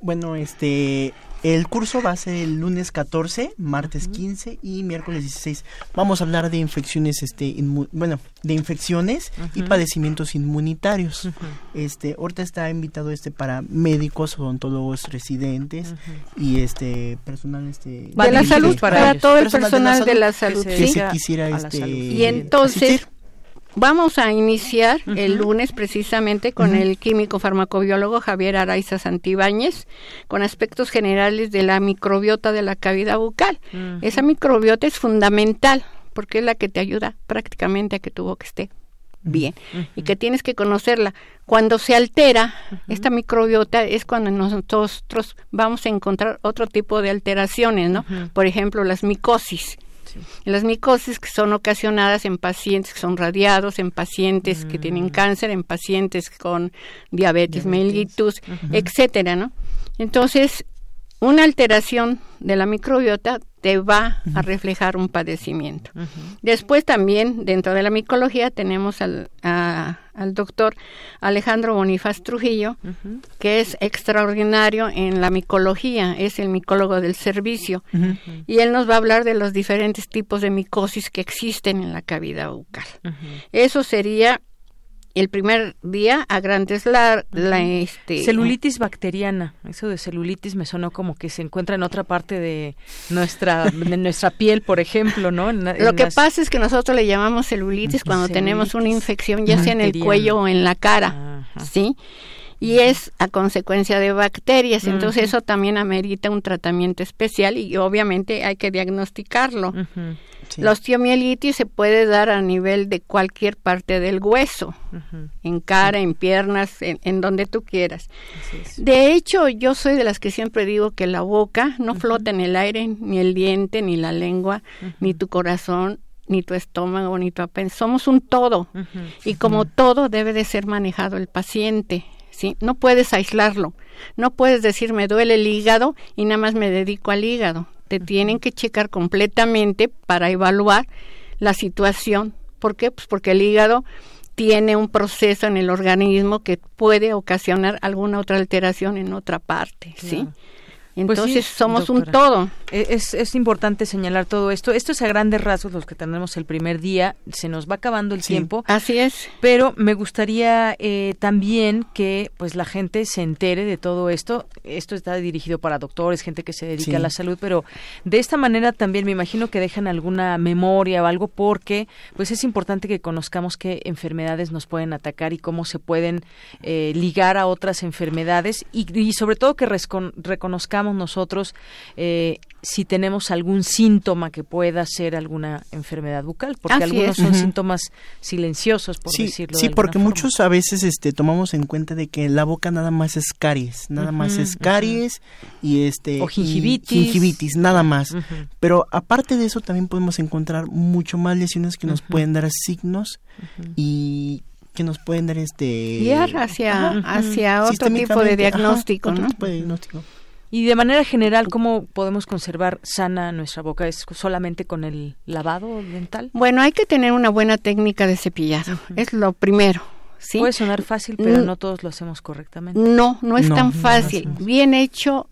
Bueno, este, el curso va a ser el lunes 14, martes 15 y miércoles 16. Vamos a hablar de infecciones, este, bueno, de infecciones y padecimientos inmunitarios. Este, ahorita está invitado este para médicos, odontólogos residentes y este personal, este, de la salud para, todo el personal de la salud, que se quisiera, este, y entonces Vamos a iniciar el lunes precisamente con el químico farmacobiólogo Javier Araiza Santibáñez con aspectos generales de la microbiota de la cavidad bucal. Esa microbiota es fundamental porque es la que te ayuda prácticamente a que tu boca esté bien y que tienes que conocerla. Cuando se altera esta microbiota es cuando nosotros vamos a encontrar otro tipo de alteraciones, ¿no? Por ejemplo, las micosis las micosis que son ocasionadas en pacientes que son radiados, en pacientes que tienen mm. cáncer, en pacientes con diabetes, mellitus, etcétera, ¿no? Entonces, una alteración de la microbiota te va a reflejar un padecimiento. Después también, dentro de la micología, tenemos al, al doctor Alejandro Bonifaz Trujillo, que es extraordinario en la micología, es el micólogo del servicio, y él nos va a hablar de los diferentes tipos de micosis que existen en la cavidad bucal. Eso sería el primer día a grandes la, la este celulitis bacteriana eso de celulitis me sonó como que se encuentra en otra parte de nuestra de nuestra piel por ejemplo no lo que pasa es que nosotros le llamamos celulitis cuando tenemos una infección ya sea en el cuello o en la cara sí y es a consecuencia de bacterias. Entonces eso también amerita un tratamiento especial y obviamente hay que diagnosticarlo. La osteomielitis se puede dar a nivel de cualquier parte del hueso, en cara, en piernas, en, donde tú quieras. De hecho, yo soy de las que siempre digo que la boca no flota en el aire, ni el diente, ni la lengua, ni tu corazón, ni tu estómago, ni tu apéndice. Somos un todo. Y como todo debe de ser manejado el paciente. ¿Sí? No puedes aislarlo. No puedes decir me duele el hígado y nada más me dedico al hígado te tienen que checar completamente para evaluar la situación. ¿Por qué? Pues porque el hígado tiene un proceso en el organismo que puede ocasionar alguna otra alteración en otra parte, ¿sí? Pues Entonces somos un todo. E, es, es importante señalar todo esto. Esto es a grandes rasgos los que tenemos el primer día. Se nos va acabando el tiempo. Así es. Pero me gustaría eh, también que pues la gente se entere de todo esto. Esto está dirigido para doctores, gente que se dedica a la salud, pero de esta manera también me imagino que dejan alguna memoria o algo porque pues es importante que conozcamos qué enfermedades nos pueden atacar y cómo se pueden eh, ligar a otras enfermedades y, y sobre todo que reconozcamos nosotros eh, si tenemos algún síntoma que pueda ser alguna enfermedad bucal, porque algunos son síntomas silenciosos, por decirlo. Sí, porque muchos a veces este, tomamos en cuenta de que la boca nada más es caries, nada más es caries y este o gingivitis, gingivitis nada más. Pero aparte de eso también podemos encontrar mucho más lesiones que nos pueden dar signos y que nos pueden dar este guiar hacia hacia otro tipo de diagnóstico, otro tipo de diagnóstico. Y de manera general, ¿cómo podemos conservar sana nuestra boca? ¿Es solamente con el lavado dental? Bueno, hay que tener una buena técnica de cepillado. Es lo primero. ¿sí? Puede sonar fácil, pero no todos lo hacemos correctamente. No, no es tan fácil. Bien hecho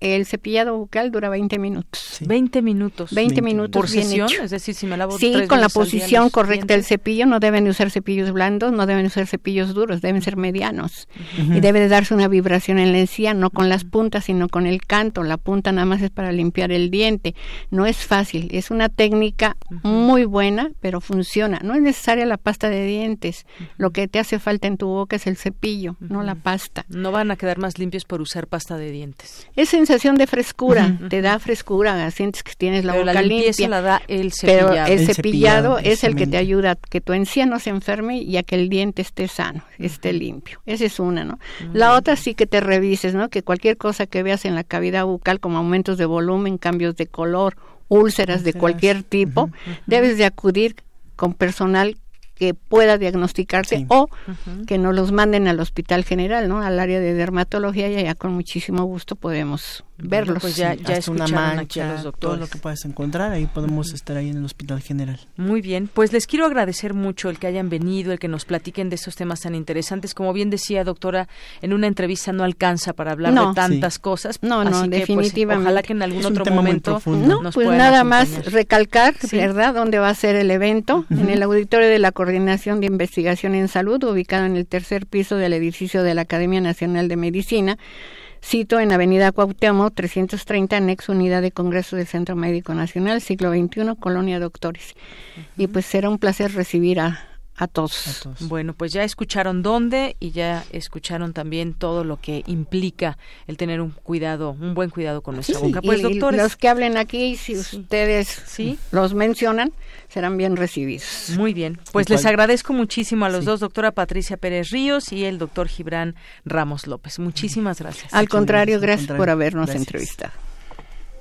el cepillado bucal dura 20 minutos. 20 minutos. 20, minutos. ¿Por sesión? Es decir, si me lavo Sí, con la posición correcta del cepillo. No deben usar cepillos blandos, no deben usar cepillos duros, deben ser medianos. Y debe de darse una vibración en la encía, no con las puntas, sino con el canto. La punta nada más es para limpiar el diente. No es fácil. Es una técnica muy buena, pero funciona. No es necesaria la pasta de dientes. Lo que te hace falta en tu boca es el cepillo, no la pasta. No van a quedar más limpios por usar pasta de dientes. Es sensación de frescura, te da frescura, sientes que tienes la pero boca la limpia. la da el cepillado. Pero el, cepillado, es el que te ayuda a que tu encía no se enferme y a que el diente esté sano, esté limpio. Esa es una, ¿no? La otra sí que te revises, ¿no? Que cualquier cosa que veas en la cavidad bucal como aumentos de volumen, cambios de color, úlceras, de cualquier tipo, debes de acudir con personal que pueda diagnosticarse o que nos los manden al hospital general, ¿no? Al área de dermatología y allá con muchísimo gusto podemos verlos. Pues ya, ya Hasta una mancha, los todo lo que puedas encontrar, ahí podemos estar ahí en el hospital general. Muy bien, pues les quiero agradecer mucho el que hayan venido, el que nos platiquen de estos temas tan interesantes. Como bien decía, doctora, en una entrevista no alcanza para hablar de tantas cosas. No, no, así que, pues, definitivamente. ojalá que en algún otro momento no, nos pues nada más recalcar, ¿verdad?, dónde va a ser el evento, en el auditorio de la Coordinación de Investigación en Salud, ubicado en el tercer piso del edificio de la Academia Nacional de Medicina. Cito en Avenida Cuauhtémoc, 330, anexo Unidad de Congreso del Centro Médico Nacional, siglo XXI, Colonia Doctores. Y pues será un placer recibir a, a todos. Bueno, pues ya escucharon dónde y ya escucharon también todo lo que implica el tener un cuidado, un buen cuidado con nuestra boca. Pues, y doctores. Los que hablen aquí, si ustedes ¿Sí? los mencionan, serán bien recibidos. Muy bien. Pues les agradezco muchísimo a los dos, doctora Patricia Pérez Ríos y el doctor Gibran Ramos López. Muchísimas gracias. Al contrario, gracias, por habernos entrevistado.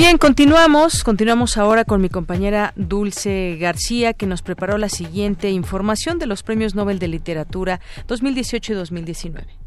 Bien, continuamos. Continuamos ahora con mi compañera Dulce García, que nos preparó la siguiente información de los premios Nobel de Literatura 2018 y 2019.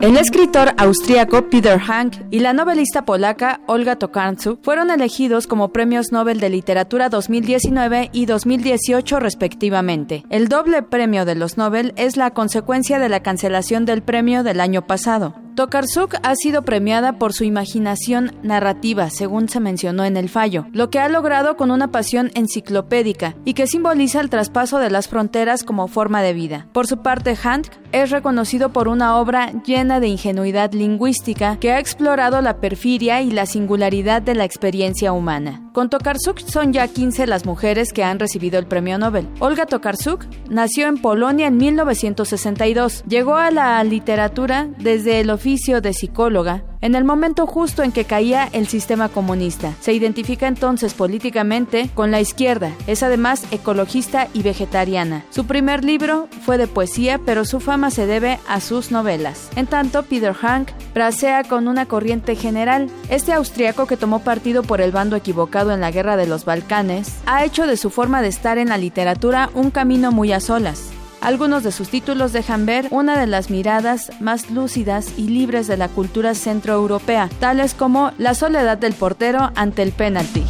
El escritor austríaco Peter Hank y la novelista polaca Olga Tokarczuk fueron elegidos como premios Nobel de Literatura 2019 y 2018 respectivamente. El doble premio de los Nobel es la consecuencia de la cancelación del premio del año pasado. Tokarczuk ha sido premiada por su imaginación narrativa, según se mencionó en el fallo, lo que ha logrado con una pasión enciclopédica y que simboliza el traspaso de las fronteras como forma de vida. Por su parte, Hank es reconocido por una obra llena de ingenuidad lingüística que ha explorado la perfidia y la singularidad de la experiencia humana. Con Tokarczuk son ya 15 las mujeres que han recibido el premio Nobel. Olga Tokarczuk nació en Polonia en 1962. Llegó a la literatura desde el oficio de psicóloga en el momento justo en que caía el sistema comunista. Se identifica entonces políticamente con la izquierda. Es además ecologista y vegetariana. Su primer libro fue de poesía, pero su fama se debe a sus novelas. En tanto, Peter Hank bracea con una corriente general. Este austriaco que tomó partido por el bando equivocado en la guerra de los Balcanes ha hecho de su forma de estar en la literatura un camino muy a solas. Algunos de sus títulos dejan ver una de las miradas más lúcidas y libres de la cultura centroeuropea, tales como La soledad del portero ante el penalti.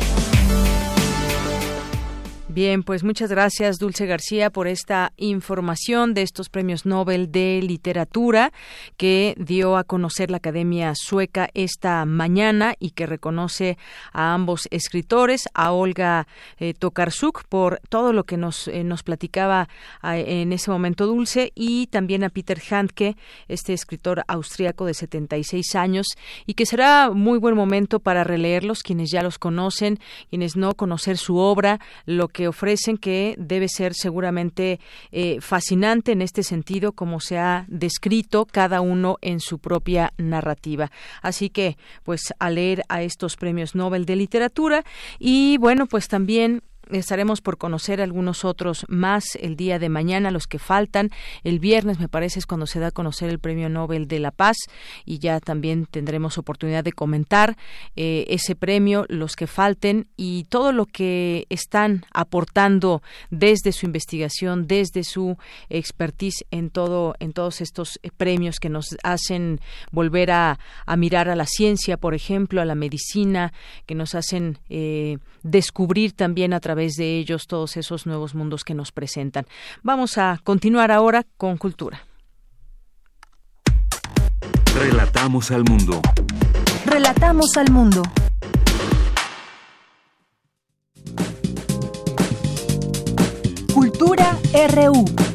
Bien, pues muchas gracias Dulce García por esta información de estos premios Nobel de literatura que dio a conocer la Academia Sueca esta mañana y que reconoce a ambos escritores, a Olga eh, Tokarsuk por todo lo que nos, eh, nos platicaba eh, en ese momento Dulce y también a Peter Handke, este escritor austríaco de 76 años y que será muy buen momento para releerlos quienes ya los conocen, quienes no conocer su obra, lo que ofrecen que debe ser seguramente eh, fascinante en este sentido como se ha descrito cada uno en su propia narrativa. Así que, pues, a leer a estos premios Nobel de literatura y bueno, pues también estaremos por conocer algunos otros más el día de mañana, los que faltan. El viernes, me parece, es cuando se da a conocer el Premio Nobel de la Paz y ya también tendremos oportunidad de comentar eh, ese premio, los que falten y todo lo que están aportando desde su investigación, desde su expertise en todo, en todos estos eh, premios que nos hacen volver a, mirar a la ciencia, por ejemplo, a la medicina, que nos hacen eh, descubrir también a través de ellos todos esos nuevos mundos que nos presentan. Vamos a continuar ahora con cultura. Relatamos al mundo. Relatamos al mundo. Cultura RU.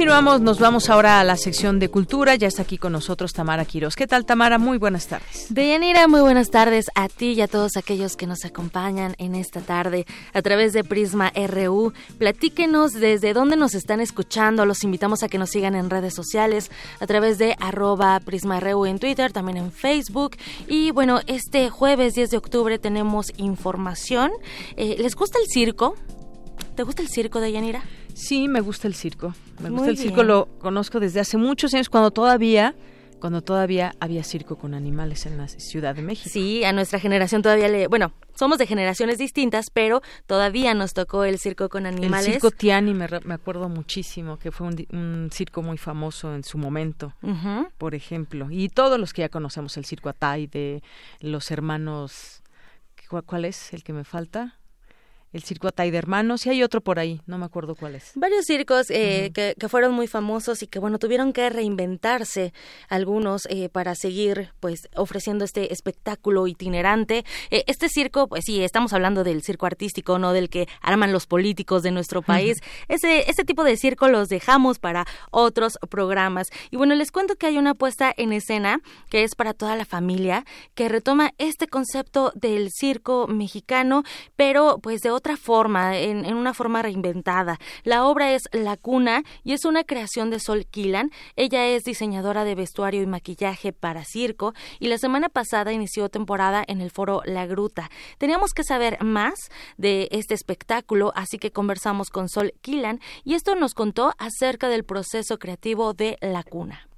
Continuamos, nos vamos ahora a la sección de cultura. Ya está aquí con nosotros Tamara Quiroz. ¿Qué tal, Tamara? Muy buenas tardes. Deyanira, muy buenas tardes a ti y a todos aquellos que nos acompañan en esta tarde a través de Prisma RU. Platíquenos desde dónde nos están escuchando. Los invitamos a que nos sigan en redes sociales a través de arroba Prisma RU en Twitter, también en Facebook. Y bueno, este jueves 10 de octubre tenemos información. Eh, ¿Les gusta el circo? ¿Te gusta el circo, Deyanira? Sí, me gusta el circo. Me gusta el circo, lo conozco desde hace muchos años, cuando todavía cuando todavía había circo con animales en la Ciudad de México. Sí, a nuestra generación todavía le... Bueno, somos de generaciones distintas, pero todavía nos tocó el circo con animales. El circo Tiani me, me acuerdo muchísimo, que fue un, circo muy famoso en su momento, por ejemplo. Y todos los que ya conocemos el circo Atay de los hermanos... ¿Cuál es el que me falta? El circo Atay de Hermanos y hay otro por ahí, no me acuerdo cuál es. Varios circos eh, que, fueron muy famosos y que bueno tuvieron que reinventarse algunos eh, para seguir pues ofreciendo este espectáculo itinerante. Eh, este circo, pues sí, estamos hablando del circo artístico, no del que arman los políticos de nuestro país. ese, ese tipo de circo los dejamos para otros programas. Y bueno, les cuento que hay una puesta en escena que es para toda la familia, que retoma este concepto del circo mexicano, pero pues de otra forma, en, una forma reinventada. La obra es La Cuna y es una creación de Sol Kilan. Ella es diseñadora de vestuario y maquillaje para circo y la semana pasada inició temporada en el foro La Gruta. Teníamos que saber más de este espectáculo, así que conversamos con Sol Kilan y esto nos contó acerca del proceso creativo de La Cuna.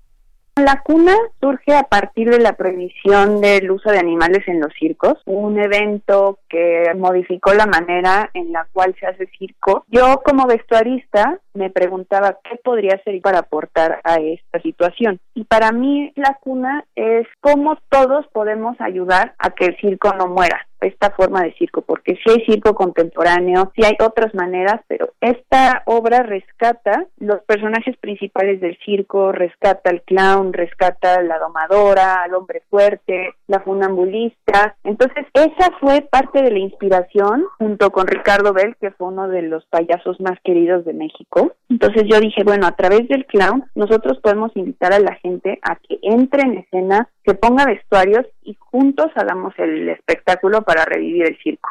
La cuna surge a partir de la prohibición del uso de animales en los circos, un evento que modificó la manera en la cual se hace circo. Yo como vestuarista me preguntaba qué podría hacer para aportar a esta situación. Y para mí la cuna es cómo todos podemos ayudar a que el circo no muera esta forma de circo, porque si hay circo contemporáneo, si hay otras maneras, pero esta obra rescata los personajes principales del circo, rescata al clown, rescata a la domadora, al hombre fuerte, la funambulista. Entonces, esa fue parte de la inspiración, junto con Ricardo Bell, que fue uno de los payasos más queridos de México entonces yo dije, bueno, a través del clown nosotros podemos invitar a la gente a que entre en escena, que ponga vestuarios y juntos hagamos el espectáculo para revivir el circo.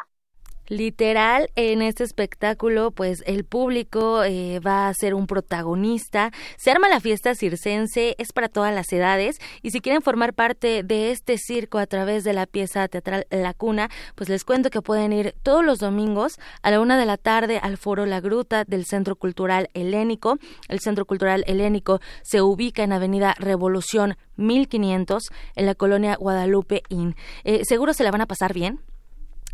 Literal, en este espectáculo, pues el público eh, va a ser un protagonista. Se arma la fiesta circense, es para todas las edades. Y si quieren formar parte de este circo a través de la pieza teatral La Cuna, pues les cuento que pueden ir todos los domingos a la una de la tarde al Foro La Gruta del Centro Cultural Helénico. El Centro Cultural Helénico se ubica en Avenida Revolución 1500 en la colonia Guadalupe Inn. Eh, seguro se la van a pasar bien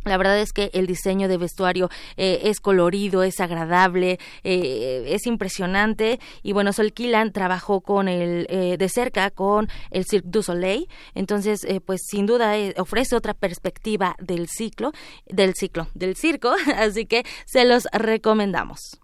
La verdad es que el diseño de vestuario eh, es colorido, es agradable, eh, es impresionante. Y bueno, Sol Kilan trabajó con el eh, de cerca con el Cirque du Soleil, entonces pues sin duda ofrece otra perspectiva del ciclo, del ciclo, del circo, así que se los recomendamos.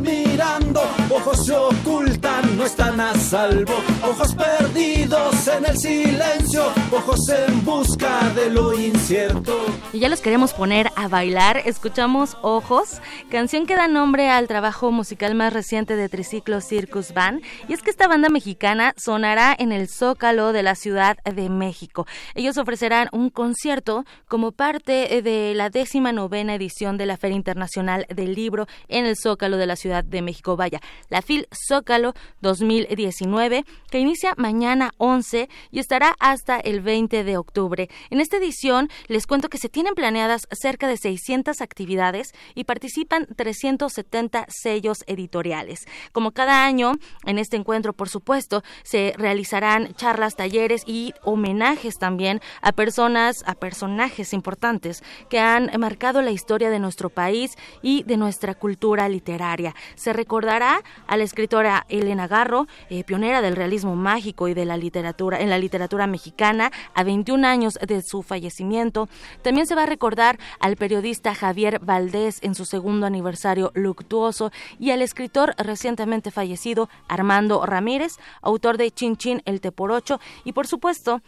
Mirando, ojos se ocultan, no están a salvo, ojos perdidos en el silencio, ojos en busca de lo incierto. Y ya los queremos poner a bailar, escuchamos Ojos, canción que da nombre al trabajo musical más reciente de Triciclo Circus Band, y es que esta banda mexicana sonará en el Zócalo de la Ciudad de México. Ellos ofrecerán un concierto como parte de la décima novena edición de la Feria Internacional del Libro en el Zócalo de la Ciudad de México. Vaya, la FIL Zócalo 2019, que inicia mañana 11 y estará hasta el 20 de octubre. En esta edición les cuento que se tienen planeadas cerca de 600 actividades y participan 370 sellos editoriales. Como cada año, en este encuentro, por supuesto, se realizarán charlas, talleres y homenajes también a personas, a personajes importantes que han marcado la historia de nuestro país y de nuestra cultura literaria. Se recordará a la escritora Elena Garro, eh, pionera del realismo mágico y de la literatura en la literatura mexicana, a 21 años de su fallecimiento. También se va a recordar al periodista Javier Valdés en su segundo aniversario luctuoso y al escritor recientemente fallecido Armando Ramírez, autor de Chin Chin el Teporocho y por supuesto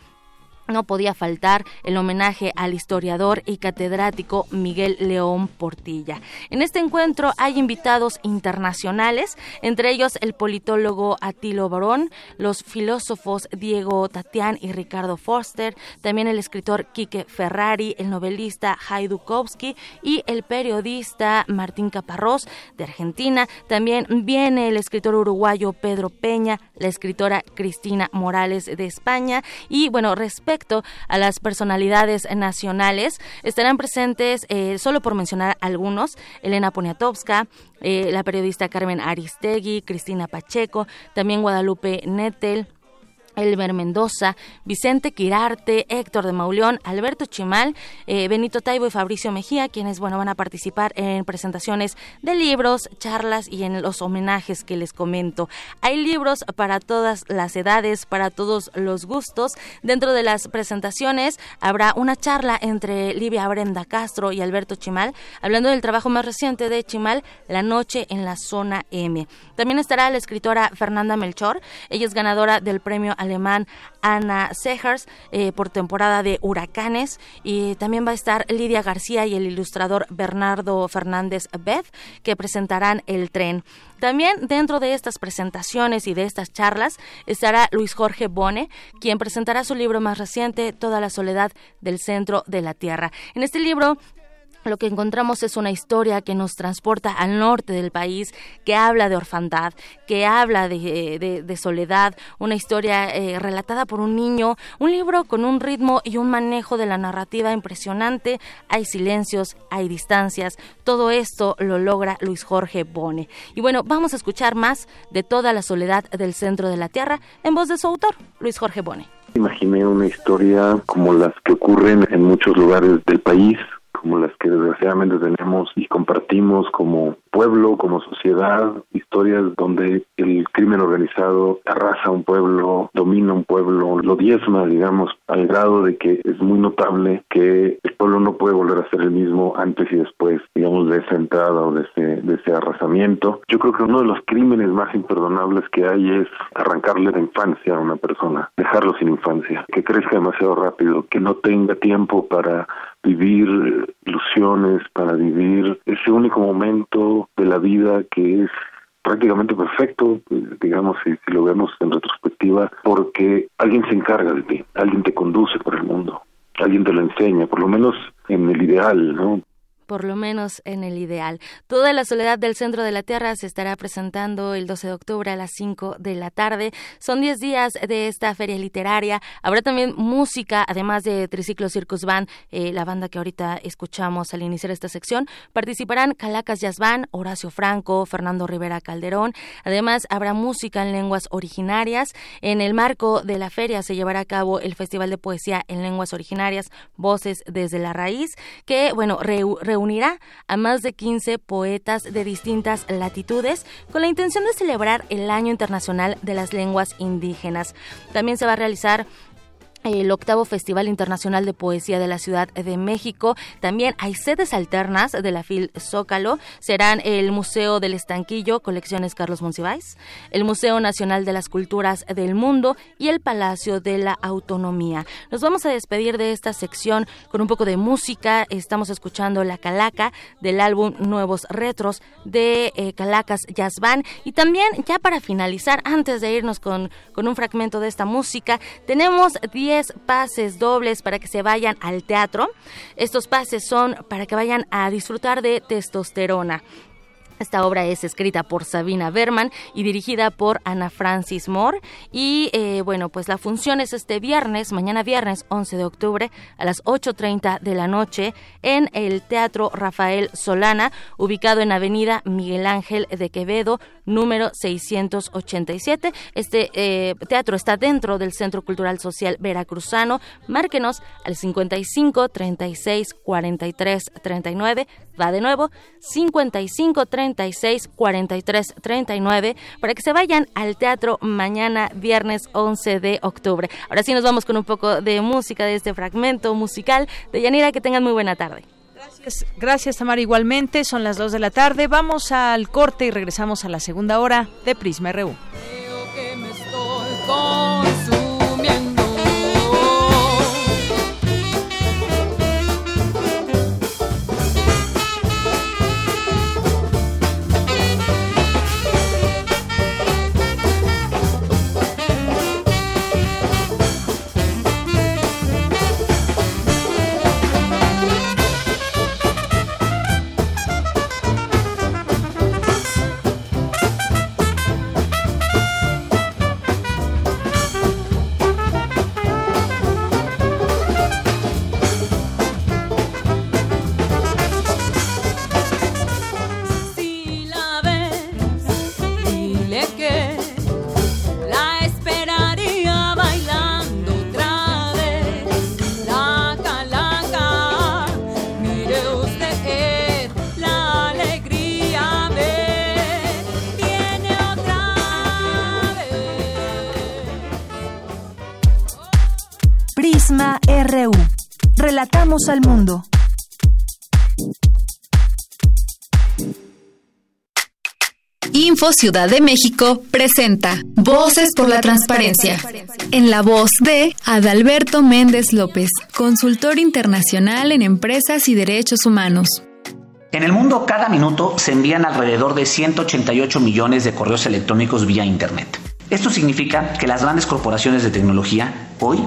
no podía faltar el homenaje al historiador y catedrático Miguel León Portilla. En este encuentro hay invitados internacionales, entre ellos el politólogo Atilo Barón, los filósofos Diego Tatián y Ricardo Forster, también el escritor Quique Ferrari, el novelista Hajdukowski y el periodista Martín Caparrós de Argentina. También viene el escritor uruguayo Pedro Peña, la escritora Cristina Morales de España y bueno, respecto a las personalidades nacionales, estarán presentes, eh, solo por mencionar algunos, Elena Poniatowska, eh, la periodista Carmen Aristegui, Cristina Pacheco, también Guadalupe Nettel, Elmer Mendoza, Vicente Quirarte, Héctor de Mauleón, Alberto Chimal, eh, Benito Taibo y Fabricio Mejía, quienes bueno van a participar en presentaciones de libros, charlas y en los homenajes que les comento. Hay libros para todas las edades, para todos los gustos. Dentro de las presentaciones habrá una charla entre Livia Brenda Castro y Alberto Chimal, hablando del trabajo más reciente de Chimal, La noche en la zona M. También estará la escritora Fernanda Melchor, ella es ganadora del premio alemán Ana Sehers eh, por temporada de Huracanes y también va a estar Lidia García y el ilustrador Bernardo Fernández Beth que presentarán el tren. También dentro de estas presentaciones y de estas charlas estará Luis Jorge Bone, quien presentará su libro más reciente, Toda la soledad del centro de la Tierra. En este libro lo que encontramos es una historia que nos transporta al norte del país, que habla de orfandad, que habla de, soledad, una historia eh, relatada por un niño, un libro con un ritmo y un manejo de la narrativa impresionante, hay silencios, hay distancias, todo esto lo logra Luis Jorge Bone. Y bueno, vamos a escuchar más de toda la soledad del centro de la Tierra en voz de su autor, Luis Jorge Bone. Imaginé una historia como las que ocurren en muchos lugares del país, como las que desgraciadamente tenemos y compartimos como pueblo, como sociedad, historias donde el crimen organizado arrasa un pueblo, domina un pueblo, lo diezma, digamos, al grado de que es muy notable que el pueblo no puede volver a ser el mismo antes y después, digamos, de esa entrada o de ese, de ese arrasamiento. Yo creo que uno de los crímenes más imperdonables que hay es arrancarle la infancia a una persona, dejarlo sin infancia, que crezca demasiado rápido, que no tenga tiempo para vivir ilusiones, para vivir ese único momento de la vida que es prácticamente perfecto, digamos, si, lo vemos en retrospectiva, porque alguien se encarga de ti, alguien te conduce por el mundo, alguien te lo enseña, por lo menos en el ideal, ¿no? Por lo menos en el ideal. Toda la soledad del centro de la Tierra se estará presentando el 12 de octubre a las 5 de la tarde. Son 10 días de esta feria literaria. Habrá también música, además de Triciclo Circus Band, eh, la banda que ahorita escuchamos al iniciar esta sección. Participarán Calacas Jazz Band, Horacio Franco, Fernando Rivera Calderón. Además, habrá música en lenguas originarias. En el marco de la feria se llevará a cabo el Festival de Poesía en Lenguas Originarias, Voces desde la Raíz, que, bueno, reunirá a más de 15 poetas de distintas latitudes con la intención de celebrar el Año Internacional de las Lenguas Indígenas. También se va a realizar el octavo Festival Internacional de Poesía de la Ciudad de México. También hay sedes alternas de la FIL Zócalo. Serán el Museo del Estanquillo, Colecciones Carlos Monsiváis, el Museo Nacional de las Culturas del Mundo y el Palacio de la Autonomía. Nos vamos a despedir de esta sección con un poco de música. Estamos escuchando La Calaca del álbum Nuevos Retros de eh, Calacas Jazz Band. Y también, ya para finalizar, antes de irnos con, con un fragmento de esta música, tenemos 10 pases dobles para que se vayan al teatro. Estos pases son para que vayan a disfrutar de testosterona. Esta obra es escrita por Sabina Berman y dirigida por Ana Francis Moore. Y eh, bueno, pues la función es este viernes, mañana viernes 11 de octubre a las 8.30 de la noche en el Teatro Rafael Solana, ubicado en Avenida Miguel Ángel de Quevedo, número 687. Este eh, teatro está dentro del Centro Cultural Social Veracruzano. Márquenos al 55 36 43 39. Va de nuevo, 55 36 43 39 para que se vayan al teatro mañana viernes 11 de octubre. Ahora sí nos vamos con un poco de música de este fragmento musical de Yanira. Que tengan muy buena tarde. Gracias, gracias Tamara. Igualmente, son las 2 de la tarde. Vamos al corte y regresamos a la segunda hora de Prisma. RU. Al mundo. Info Ciudad de México presenta Voces por la Transparencia. En la voz de Adalberto Méndez López, consultor internacional en empresas y derechos humanos. En el mundo, cada minuto se envían alrededor de 188 millones de correos electrónicos vía Internet. Esto significa que las grandes corporaciones de tecnología hoy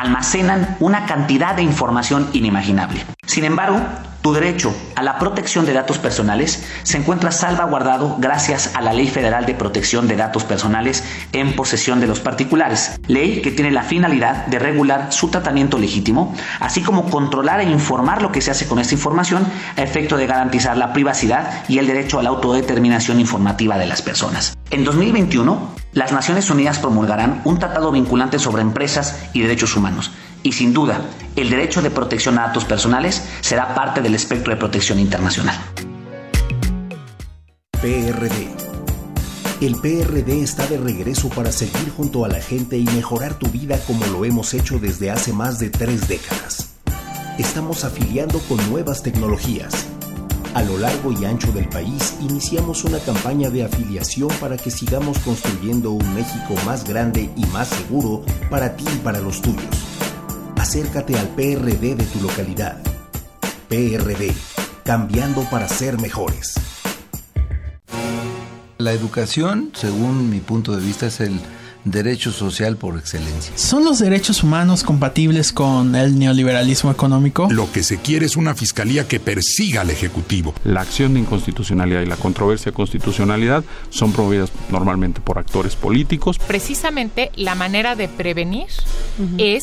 almacenan una cantidad de información inimaginable. Sin embargo, tu derecho a la protección de datos personales se encuentra salvaguardado gracias a la Ley Federal de Protección de Datos Personales en posesión de los particulares, ley que tiene la finalidad de regular su tratamiento legítimo, así como controlar e informar lo que se hace con esta información a efecto de garantizar la privacidad y el derecho a la autodeterminación informativa de las personas. En 2021, las Naciones Unidas promulgarán un tratado vinculante sobre empresas y derechos humanos y sin duda, el derecho de protección a datos personales será parte del espectro de protección internacional. PRD. El PRD está de regreso para seguir junto a la gente y mejorar tu vida como lo hemos hecho desde hace más de tres décadas. Estamos afiliando con nuevas tecnologías. A lo largo y ancho del país iniciamos una campaña de afiliación para que sigamos construyendo un México más grande y más seguro para ti y para los tuyos acércate al PRD de tu localidad. PRD, cambiando para ser mejores. La educación, según mi punto de vista, es el derecho social por excelencia. ¿Son los derechos humanos compatibles con el neoliberalismo económico? Lo que se quiere es una fiscalía que persiga al Ejecutivo. La acción de inconstitucionalidad y la controversia de constitucionalidad son promovidas normalmente por actores políticos. Precisamente la manera de prevenir es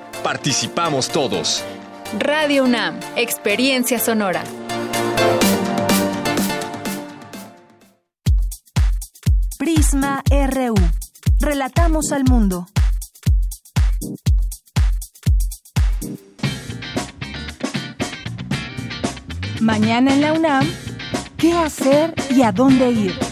participamos todos. Radio UNAM, Experiencia Sonora. Prisma RU. Relatamos al mundo. Mañana en la UNAM, ¿qué hacer y a dónde ir?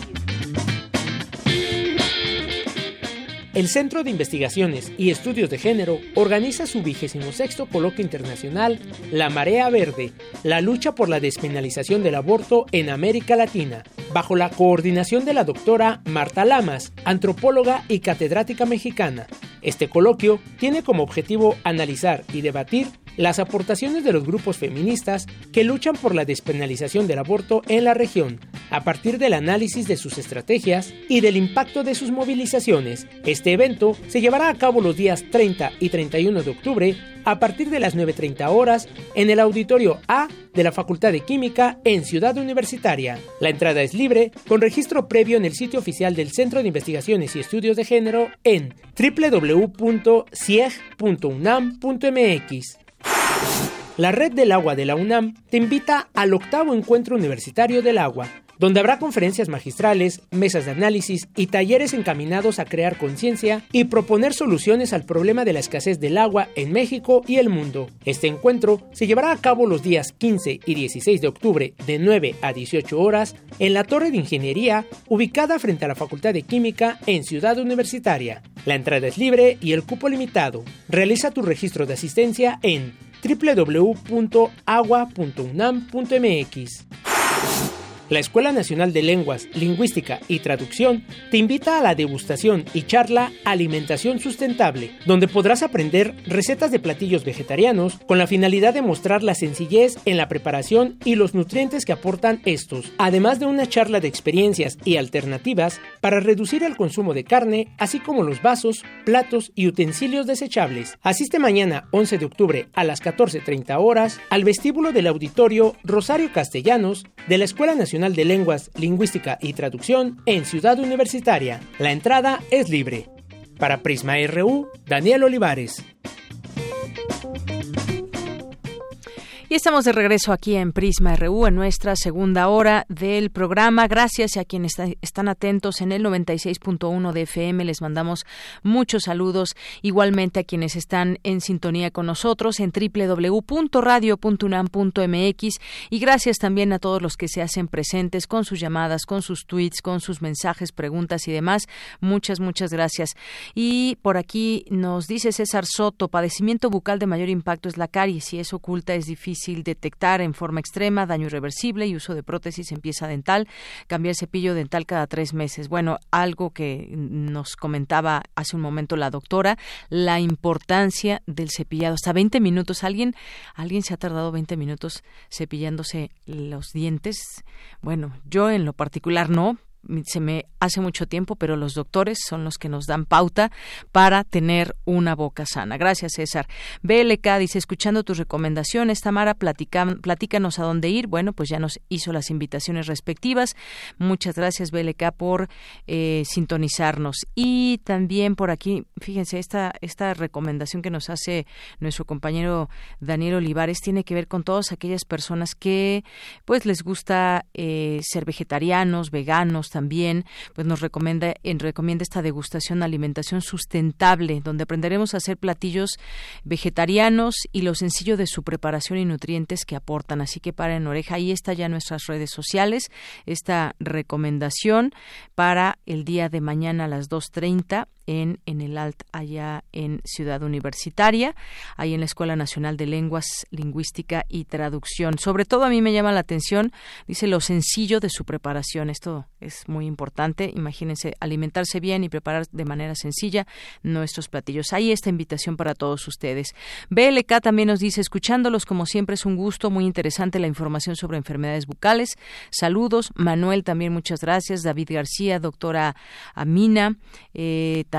El Centro de Investigaciones y Estudios de Género organiza su vigésimo sexto coloquio internacional La Marea Verde, la lucha por la despenalización del aborto en América Latina, bajo la coordinación de la doctora Marta Lamas, antropóloga y catedrática mexicana. Este coloquio tiene como objetivo analizar y debatir las aportaciones de los grupos feministas que luchan por la despenalización del aborto en la región, a partir del análisis de sus estrategias y del impacto de sus movilizaciones. Este evento se llevará a cabo los días 30 y 31 de octubre a partir de las 9.30 horas en el auditorio A de la Facultad de Química en Ciudad Universitaria. La entrada es libre, con registro previo en el sitio oficial del Centro de Investigaciones y Estudios de Género en www.cieg.unam.mx. La Red del Agua de la UNAM te invita al octavo encuentro universitario del agua, donde habrá conferencias magistrales, mesas de análisis y talleres encaminados a crear conciencia y proponer soluciones al problema de la escasez del agua en México y el mundo. Este encuentro se llevará a cabo los días 15 y 16 de octubre de 9 a 18 horas en la Torre de Ingeniería ubicada frente a la Facultad de Química en Ciudad Universitaria. La entrada es libre y el cupo limitado. Realiza tu registro de asistencia en www.agua.unam.mx. La Escuela Nacional de Lenguas, Lingüística y Traducción te invita a la degustación y charla Alimentación Sustentable, donde podrás aprender recetas de platillos vegetarianos con la finalidad de mostrar la sencillez en la preparación y los nutrientes que aportan estos, además de una charla de experiencias y alternativas para reducir el consumo de carne, así como los vasos, platos y utensilios desechables. Asiste mañana 11 de octubre a las 14.30 horas al vestíbulo del auditorio Rosario Castellanos de la Escuela Nacional de Lenguas, Lingüística y Traducción en Ciudad Universitaria. La entrada es libre. Para Prisma RU, Daniel Olivares. Y estamos de regreso aquí en Prisma RU en nuestra segunda hora del programa. Gracias a quienes están atentos en el 96.1 de FM. Les mandamos muchos saludos. Igualmente a quienes están en sintonía con nosotros en www.radio.unam.mx. Y gracias también a todos los que se hacen presentes con sus llamadas, con sus tweets, con sus mensajes, preguntas y demás. Muchas, muchas gracias. Y por aquí nos dice César Soto, padecimiento bucal de mayor impacto es la caries. Si es oculta es difícil detectar en forma extrema, daño irreversible y uso de prótesis en pieza dental, cambiar cepillo dental cada tres meses. Bueno, algo que nos comentaba hace un momento la doctora, la importancia del cepillado. Hasta 20 minutos. ¿Alguien, alguien se ha tardado 20 minutos cepillándose los dientes? Bueno, yo en lo particular no, se me hace mucho tiempo, pero los doctores son los que nos dan pauta para tener una boca sana. Gracias, César. BLK dice, escuchando tus recomendaciones, Tamara, platícanos a dónde ir. Bueno, pues ya nos hizo las invitaciones respectivas. Muchas gracias, BLK, por eh, sintonizarnos. Y también por aquí, fíjense, esta, esta recomendación que nos hace nuestro compañero Daniel Olivares tiene que ver con todas aquellas personas que pues les gusta eh, ser vegetarianos, veganos, también pues nos recomienda en recomienda esta degustación alimentación sustentable donde aprenderemos a hacer platillos vegetarianos y lo sencillo de su preparación y nutrientes que aportan. Así que para en oreja ahí está ya nuestras redes sociales esta recomendación para el día de mañana a las 2.30 en, en el ALT, allá en Ciudad Universitaria, ahí en la Escuela Nacional de Lenguas, Lingüística y Traducción. Sobre todo a mí me llama la atención, dice, lo sencillo de su preparación. Esto es muy importante. Imagínense, alimentarse bien y preparar de manera sencilla nuestros platillos. Ahí esta invitación para todos ustedes. BLK también nos dice, escuchándolos como siempre es un gusto, muy interesante la información sobre enfermedades bucales. Saludos. Manuel también muchas gracias. David García, doctora Amina. Eh, también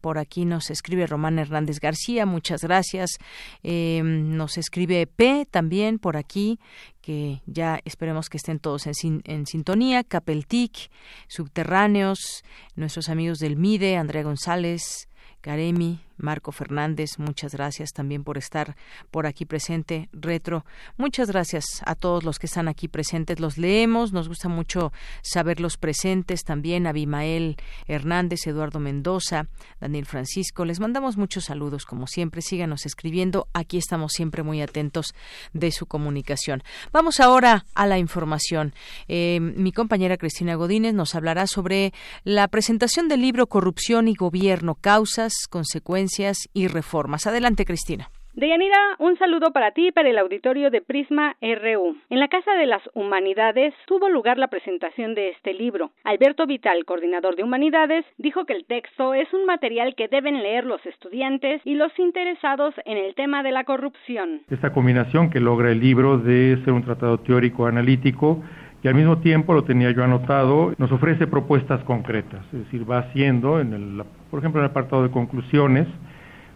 por aquí nos escribe Román Hernández García, muchas gracias. Eh, nos escribe P también por aquí que ya esperemos que estén todos en, en sintonía, Capeltic, Subterráneos, nuestros amigos del MIDE, Andrea González, Karemi, Marco Fernández, muchas gracias también por estar por aquí presente. Retro, muchas gracias a todos los que están aquí presentes. Los leemos, nos gusta mucho saberlos presentes. También Abimael Hernández, Eduardo Mendoza, Daniel Francisco. Les mandamos muchos saludos, como siempre. Síganos escribiendo. Aquí estamos siempre muy atentos de su comunicación. Vamos ahora a la información. Eh, mi compañera Cristina Godínez nos hablará sobre la presentación del libro Corrupción y Gobierno, causas, consecuencias y reformas. Adelante, Cristina. Deyanira, un saludo para ti y para el auditorio de Prisma RU. En la Casa de las Humanidades tuvo lugar la presentación de este libro. Alberto Vital, coordinador de Humanidades, dijo que el texto es un material que deben leer los estudiantes y los interesados en el tema de la corrupción. Esta combinación que logra el libro de ser un tratado teórico analítico y al mismo tiempo, lo tenía yo anotado, nos ofrece propuestas concretas, es decir, va haciendo, en el, por ejemplo, en el apartado de conclusiones,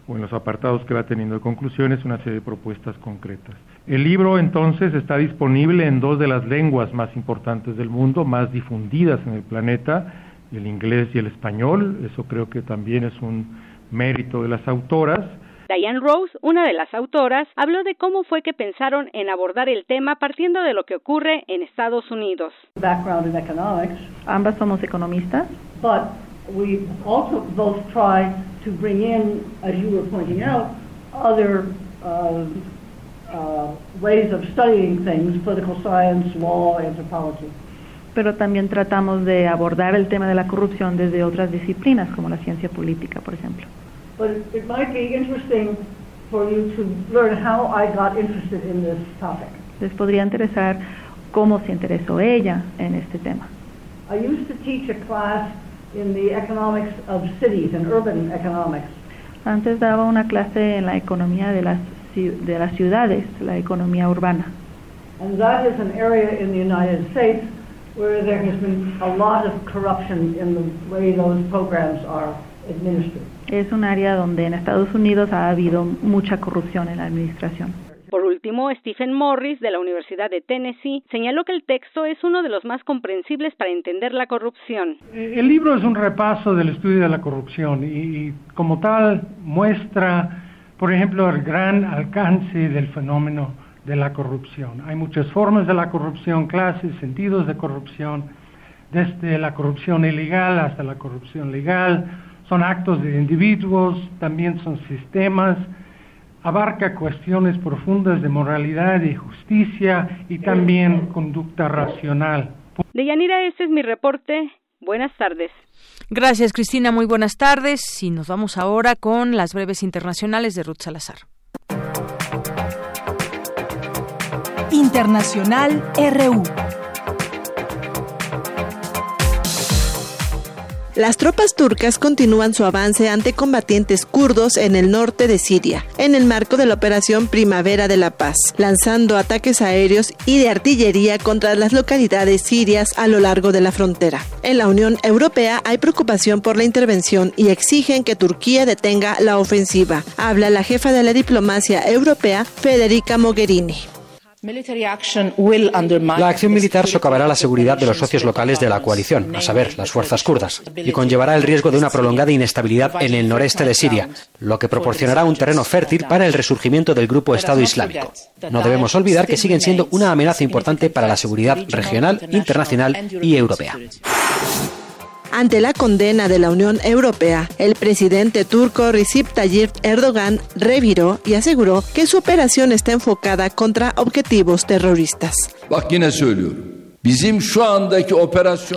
o en los apartados que va teniendo de conclusiones, una serie de propuestas concretas. El libro entonces está disponible en dos de las lenguas más importantes del mundo, más difundidas en el planeta, el inglés y el español, eso creo que también es un mérito de las autoras, Diane Rose, una de las autoras, habló de cómo fue que pensaron en abordar el tema partiendo de lo que ocurre en Estados Unidos. Background in economics. Ambas somos economistas. But we also both try to bring in, as you were pointing out, other uh, uh, ways of studying things, political science, law, anthropology. Pero también tratamos de abordar el tema de la corrupción desde otras disciplinas, como la ciencia política, por ejemplo. But it, it might be interesting for you to learn how I got interested in this topic. Les podría interesar cómo se interesó ella en este tema. I used to teach a class in the economics of cities and urban economics. Antes daba una clase en la economía de las de las ciudades, la economía urbana. And that is an area in the United States where there has been a lot of corruption in the way those programs are administered es un área donde en Estados Unidos ha habido mucha corrupción en la administración. Por último, Stephen Morris, de la Universidad de Tennessee, señaló que el texto es uno de los más comprensibles para entender la corrupción. Eh, el libro es un repaso del estudio de la corrupción y, como tal muestra, por ejemplo, el gran alcance del fenómeno de la corrupción. Hay muchas formas de la corrupción, clases, sentidos de corrupción, desde la corrupción ilegal hasta la corrupción legal, son actos de individuos, también son sistemas, abarca cuestiones profundas de moralidad y justicia y también conducta racional. Deyanira, este es mi reporte. Buenas tardes. Gracias, Cristina. Muy buenas tardes. Y nos vamos ahora con las breves internacionales de Ruth Salazar. Internacional RU. Las tropas turcas continúan su avance ante combatientes kurdos en el norte de Siria, en el marco de la operación Primavera de la Paz, lanzando ataques aéreos y de artillería contra las localidades sirias a lo largo de la frontera. En la Unión Europea hay preocupación por la intervención y exigen que Turquía detenga la ofensiva. Habla la jefa de la diplomacia europea, Federica Mogherini. La acción militar socavará la seguridad de los socios locales de la coalición, a saber, las fuerzas kurdas, y conllevará el riesgo de una prolongada inestabilidad en el noreste de Siria, lo que proporcionará un terreno fértil para el resurgimiento del grupo Estado Islámico. No debemos olvidar que siguen siendo una amenaza importante para la seguridad regional, internacional y europea. Ante la condena de la Unión Europea, el presidente turco Recep Tayyip Erdogan reviró y aseguró que su operación está enfocada contra objetivos terroristas.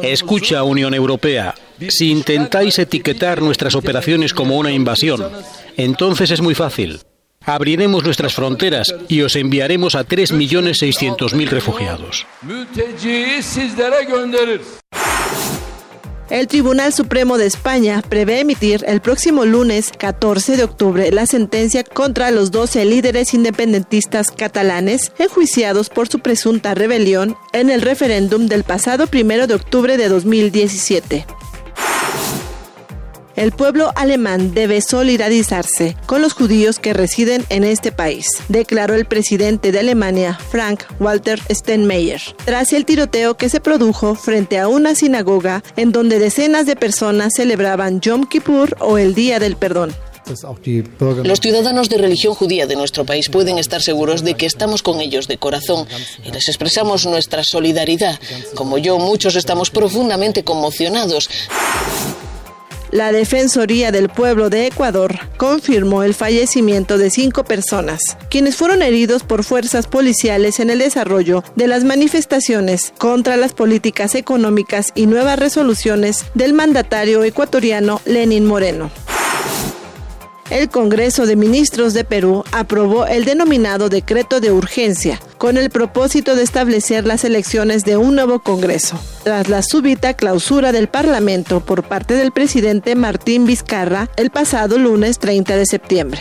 Escucha, Unión Europea. Si intentáis etiquetar nuestras operaciones como una invasión, entonces es muy fácil. Abriremos nuestras fronteras y os enviaremos a 3.600.000 refugiados. El Tribunal Supremo de España prevé emitir el próximo lunes 14 de octubre la sentencia contra los 12 líderes independentistas catalanes enjuiciados por su presunta rebelión en el referéndum del pasado 1 de octubre de 2017. El pueblo alemán debe solidarizarse con los judíos que residen en este país, declaró el presidente de Alemania, Frank Walter Steinmeier, tras el tiroteo que se produjo frente a una sinagoga en donde decenas de personas celebraban Yom Kippur o el Día del Perdón. Los ciudadanos de religión judía de nuestro país pueden estar seguros de que estamos con ellos de corazón y les expresamos nuestra solidaridad. Como yo, muchos estamos profundamente conmocionados. La Defensoría del Pueblo de Ecuador confirmó el fallecimiento de cinco personas, quienes fueron heridos por fuerzas policiales en el desarrollo de las manifestaciones contra las políticas económicas y nuevas resoluciones del mandatario ecuatoriano Lenin Moreno el Congreso de Ministros de Perú aprobó el denominado decreto de urgencia, con el propósito de establecer las elecciones de un nuevo Congreso, tras la súbita clausura del Parlamento por parte del presidente Martín Vizcarra el pasado lunes 30 de septiembre.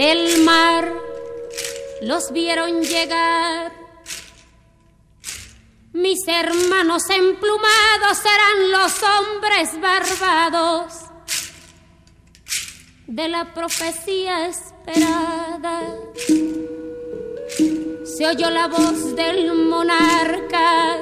del mar los vieron llegar. Mis hermanos emplumados serán los hombres barbados de la profecía esperada. Se oyó la voz del monarca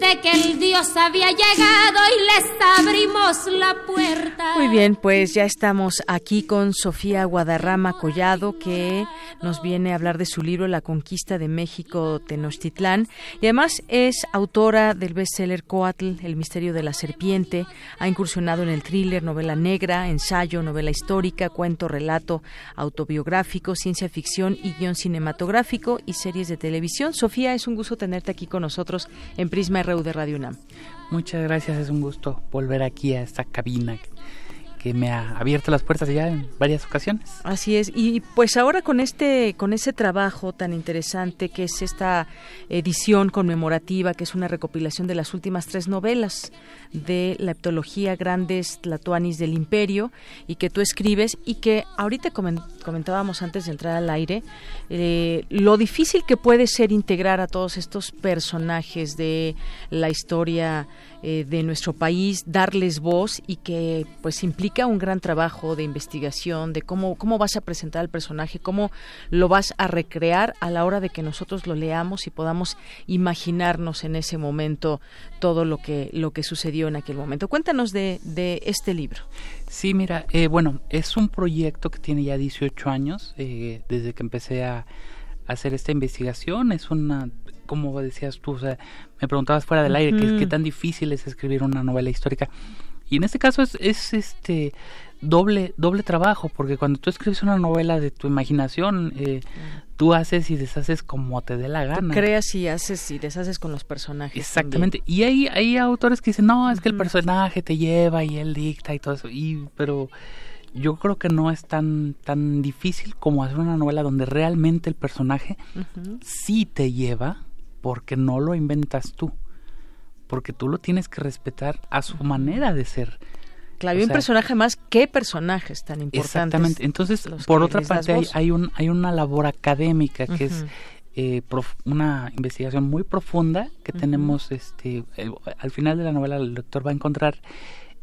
de que el Dios había llegado y les abrimos la puerta. Muy bien, pues ya estamos aquí con Sofía Guadarrama Collado, que nos viene a hablar de su libro La conquista de México Tenochtitlán. Y además es autora del bestseller Coatl, El misterio de la serpiente. Ha incursionado en el thriller, novela negra, ensayo, novela histórica, cuento, relato autobiográfico, ciencia ficción y guion cinematográfico y series de televisión. Sofía, es un gusto tenerte aquí con nosotros en Prisma de Radio UNAM. Muchas gracias, es un gusto volver aquí a esta cabina que me ha abierto las puertas ya en varias ocasiones. Así es, y pues ahora con este, con ese trabajo tan interesante que es esta edición conmemorativa, que es una recopilación de las últimas tres novelas de la eptología Grandes Tlatoanis del Imperio, y que tú escribes, y que ahorita comentábamos antes de entrar al aire, eh, lo difícil que puede ser integrar a todos estos personajes de la historia eh, de nuestro país, darles voz y que pues implica un gran trabajo de investigación de cómo, cómo vas a presentar al personaje, cómo lo vas a recrear a la hora de que nosotros lo leamos y podamos imaginarnos en ese momento todo lo que, lo que sucedió en aquel momento. Cuéntanos de, de este libro. Sí, mira, eh, bueno, es un proyecto que tiene ya 18 años, eh, desde que empecé a hacer esta investigación. Es una como decías tú, o sea, me preguntabas fuera del aire qué, tan difícil es escribir una novela histórica. Y en este caso es, es este doble doble trabajo porque cuando tú escribes una novela de tu imaginación eh, tú haces y deshaces como te dé la gana. tú creas y haces y deshaces con los personajes exactamente. Y hay hay autores que dicen no es que el personaje te lleva y él dicta y todo eso y pero yo creo que no es tan tan difícil como hacer una novela donde realmente el personaje sí te lleva porque no lo inventas tú, porque tú lo tienes que respetar a su manera de ser. Claro, y un personaje más, ¿qué personajes tan importantes? Exactamente. Entonces, por otra parte, hay, hay, un, hay una labor académica que es eh, una investigación muy profunda que tenemos, este, al final de la novela el lector va a encontrar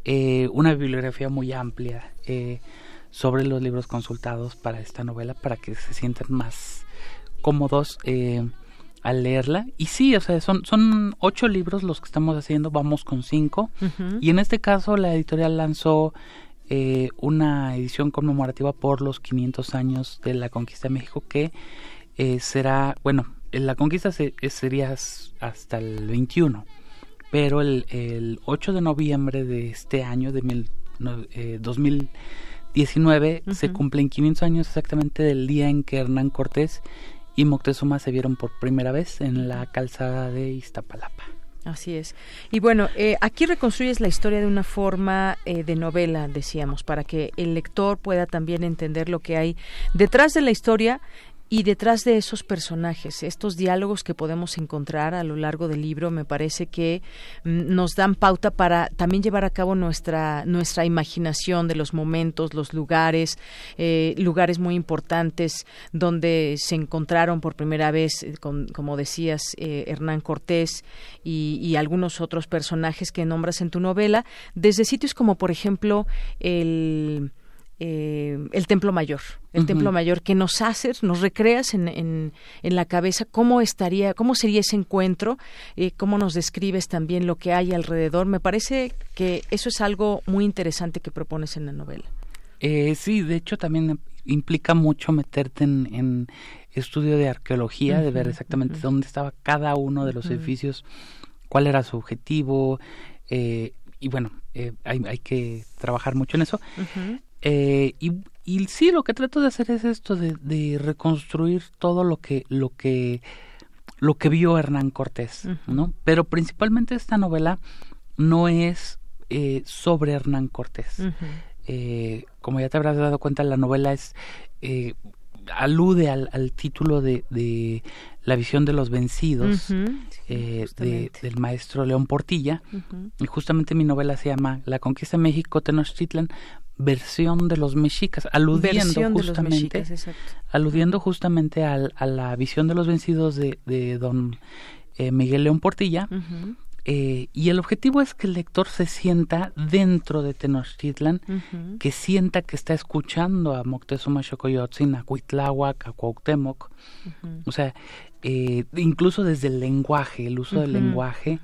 eh, una bibliografía muy amplia eh, sobre los libros consultados para esta novela para que se sientan más cómodos eh, al leerla. Y sí, o sea, son, son ocho libros los que estamos haciendo, vamos con cinco. Y en este caso la editorial lanzó eh, una edición conmemorativa por los 500 años de la conquista de México que eh, será, bueno, la conquista se, sería hasta el 21, pero el, el 8 de noviembre de este año, de mil, 2019, se cumplen 500 años exactamente del día en que Hernán Cortés y Moctezuma se vieron por primera vez en la calzada de Iztapalapa. Así es. Y bueno, eh, aquí reconstruyes la historia de una forma eh, de novela, decíamos, para que el lector pueda también entender lo que hay detrás de la historia y detrás de esos personajes, estos diálogos que podemos encontrar a lo largo del libro, me parece que mm, nos dan pauta para también llevar a cabo nuestra nuestra imaginación de los momentos, los lugares, eh, lugares muy importantes donde se encontraron por primera vez, eh, como decías, eh, Hernán Cortés y, y algunos otros personajes que nombras en tu novela, desde sitios como, por ejemplo, el eh, el Templo Mayor, el Templo Mayor que nos hace, nos recreas en, en, la cabeza cómo estaría, cómo sería ese encuentro, eh, cómo nos describes también lo que hay alrededor. Me parece que eso es algo muy interesante que propones en la novela. Eh, sí, de hecho también implica mucho meterte en, estudio de arqueología, de ver exactamente dónde estaba cada uno de los edificios, cuál era su objetivo, y bueno, hay, hay, que trabajar mucho en eso. Eh, y, y, sí, lo que trato de hacer es esto de, reconstruir todo lo que, lo que, lo que vio Hernán Cortés, ¿no? Pero principalmente esta novela no es eh, sobre Hernán Cortés. Eh, como ya te habrás dado cuenta, la novela es alude al, al título de, de, La visión de los vencidos de, del maestro León Portilla. Y justamente mi novela se llama La conquista de México, Tenochtitlan, versión de los mexicas, aludiendo justamente, aludiendo justamente al, a la visión de los vencidos de, de don eh, Miguel León Portilla. Eh, y el objetivo es que el lector se sienta dentro de Tenochtitlan, que sienta que está escuchando a Moctezuma Xocoyotzin, a Cuitláhuac, a Cuauhtémoc, o sea, eh, incluso desde el lenguaje, el uso del lenguaje,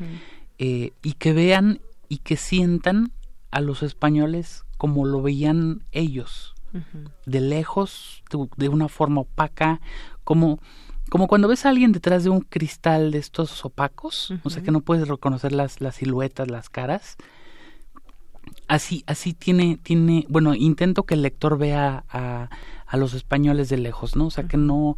y que vean y que sientan a los españoles como lo veían ellos, de lejos, de, una forma opaca, como, como cuando ves a alguien detrás de un cristal de estos opacos, o sea que no puedes reconocer las, las siluetas, las caras. Así, así tiene, tiene, bueno, intento que el lector vea a, a los españoles de lejos, ¿no? O sea que no,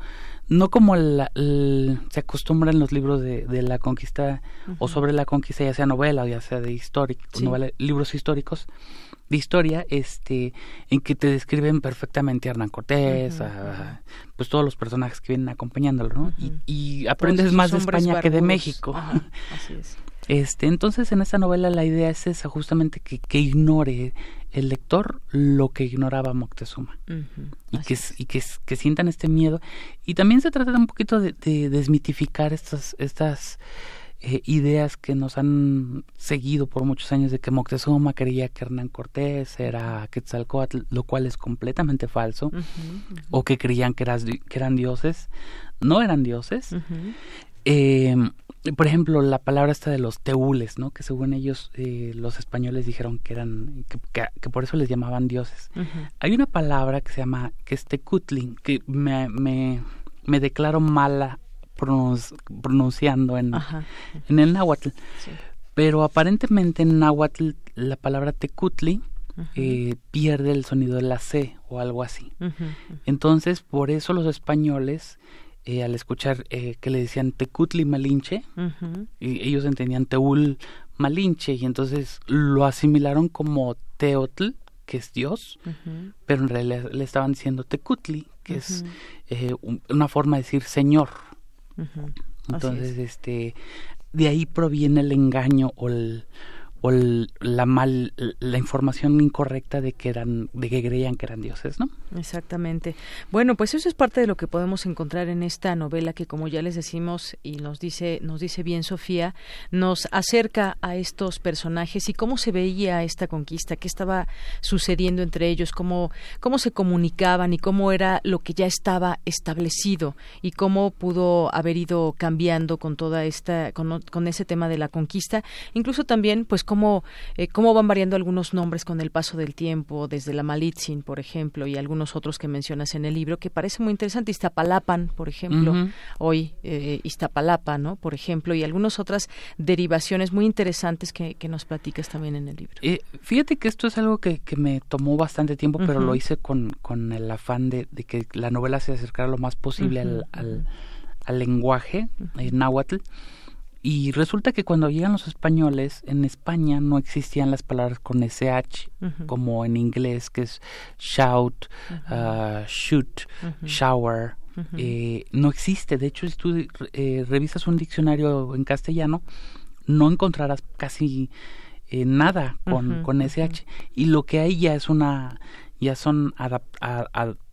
no como se acostumbra en los libros de, de la conquista o sobre la conquista, ya sea novela o ya sea de histórica, libros históricos, de historia este en que te describen perfectamente a Hernán Cortés, a, pues todos los personajes que vienen acompañándolo, ¿no? y, aprendes más de España que de México. así es. Este, entonces en esta novela la idea es esa, justamente que, que ignore el lector lo que ignoraba Moctezuma y, que, y que, que, sientan este miedo. Y también se trata un poquito de, de desmitificar estas, estas eh, ideas que nos han seguido por muchos años de que Moctezuma creía que Hernán Cortés era Quetzalcoatl, lo cual es completamente falso, o que creían que, que, eran dioses, no eran dioses. Eh, por ejemplo, la palabra esta de los teules, ¿no? Que según ellos, eh, los españoles dijeron que eran, que, por eso les llamaban dioses. Hay una palabra que se llama, que es tecutling, que me, me, me declaro mala pronunciando en, en el náhuatl. Pero aparentemente en náhuatl la palabra tecutli eh, pierde el sonido de la C o algo así. Entonces, por eso los españoles, eh, al escuchar eh, que le decían tecutli malinche, y ellos entendían teul malinche, y entonces lo asimilaron como teotl, que es Dios, pero en realidad le estaban diciendo tecutli, que es una forma de decir Señor. Entonces, este, de ahí proviene el engaño o el, la mal la información incorrecta de que eran de que creían que eran dioses no exactamente. Bueno pues eso es parte de lo que podemos encontrar en esta novela que como ya les decimos y nos dice nos dice bien Sofía nos acerca a estos personajes y cómo se veía esta conquista qué estaba sucediendo entre ellos cómo cómo se comunicaban y cómo era lo que ya estaba establecido y cómo pudo haber ido cambiando con toda esta con, con ese tema de la conquista. Incluso también pues cómo, eh, cómo van variando algunos nombres con el paso del tiempo, desde la Malitzin, por ejemplo, y algunos otros que mencionas en el libro, que parece muy interesante. Iztapalapan, por ejemplo, hoy eh, Iztapalapa, ¿no? Por ejemplo, y algunas otras derivaciones muy interesantes que, que nos platicas también en el libro. Eh, fíjate que esto es algo que, que me tomó bastante tiempo, pero lo hice con, con el afán de, de, que la novela se acercara lo más posible al, al, al, lenguaje náhuatl. Y resulta que cuando llegan los españoles, en España no existían las palabras con SH, como en inglés, que es shout, uh, shoot, shower. Eh, no existe. De hecho, si tú eh, revisas un diccionario en castellano, no encontrarás casi eh, nada con, con SH. Y lo que hay ya es una ya son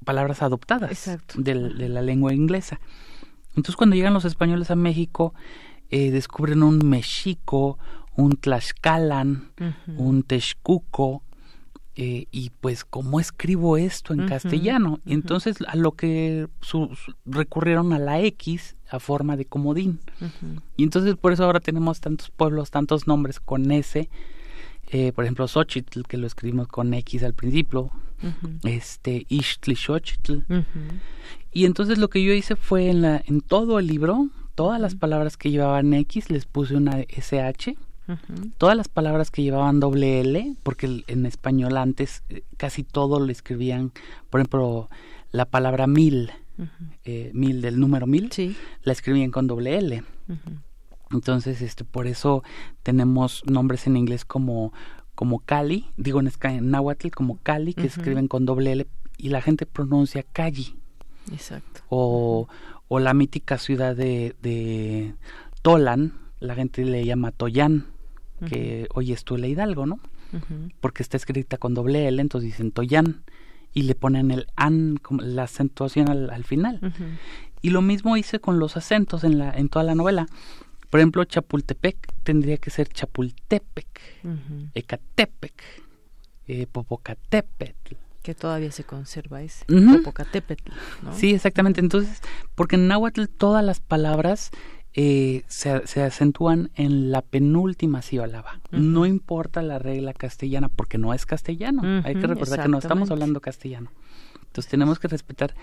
palabras adoptadas de la lengua inglesa. Entonces, cuando llegan los españoles a México, eh, descubren un mexico, un tlaxcalan, un texcuco, eh, y pues cómo escribo esto en castellano. Entonces a lo que recurrieron a la X a forma de comodín. Y entonces por eso ahora tenemos tantos pueblos, tantos nombres con S. Eh, por ejemplo, Xochitl, que lo escribimos con X al principio, este Ixtli Y entonces lo que yo hice fue en, la, en todo el libro, todas las palabras que llevaban X les puse una SH. Todas las palabras que llevaban doble L, porque en español antes eh, casi todo lo escribían, por ejemplo, la palabra mil, eh, mil del número mil, la escribían con doble L. Entonces, este, por eso tenemos nombres en inglés como, como Cali, digo en, en náhuatl como Cali, que escriben con doble L, y la gente pronuncia Cali. Exacto. O, o la mítica ciudad de, de Tolan, la gente le llama Toyán, que hoy es Tula Hidalgo, ¿no? Porque está escrita con doble L, entonces dicen Toyán y le ponen el an, la acentuación al, final. Y lo mismo hice con los acentos en, la, en toda la novela. Por ejemplo, Chapultepec tendría que ser Chapultepec, Ecatepec, eh, Popocatépetl, que todavía se conserva ese Popocatépetl, ¿no? Sí, exactamente. Entonces, porque en náhuatl todas las palabras eh, se, se, acentúan en la penúltima sílaba. No importa la regla castellana, porque no es castellano. Hay que recordar que no estamos hablando castellano. Entonces tenemos que respetar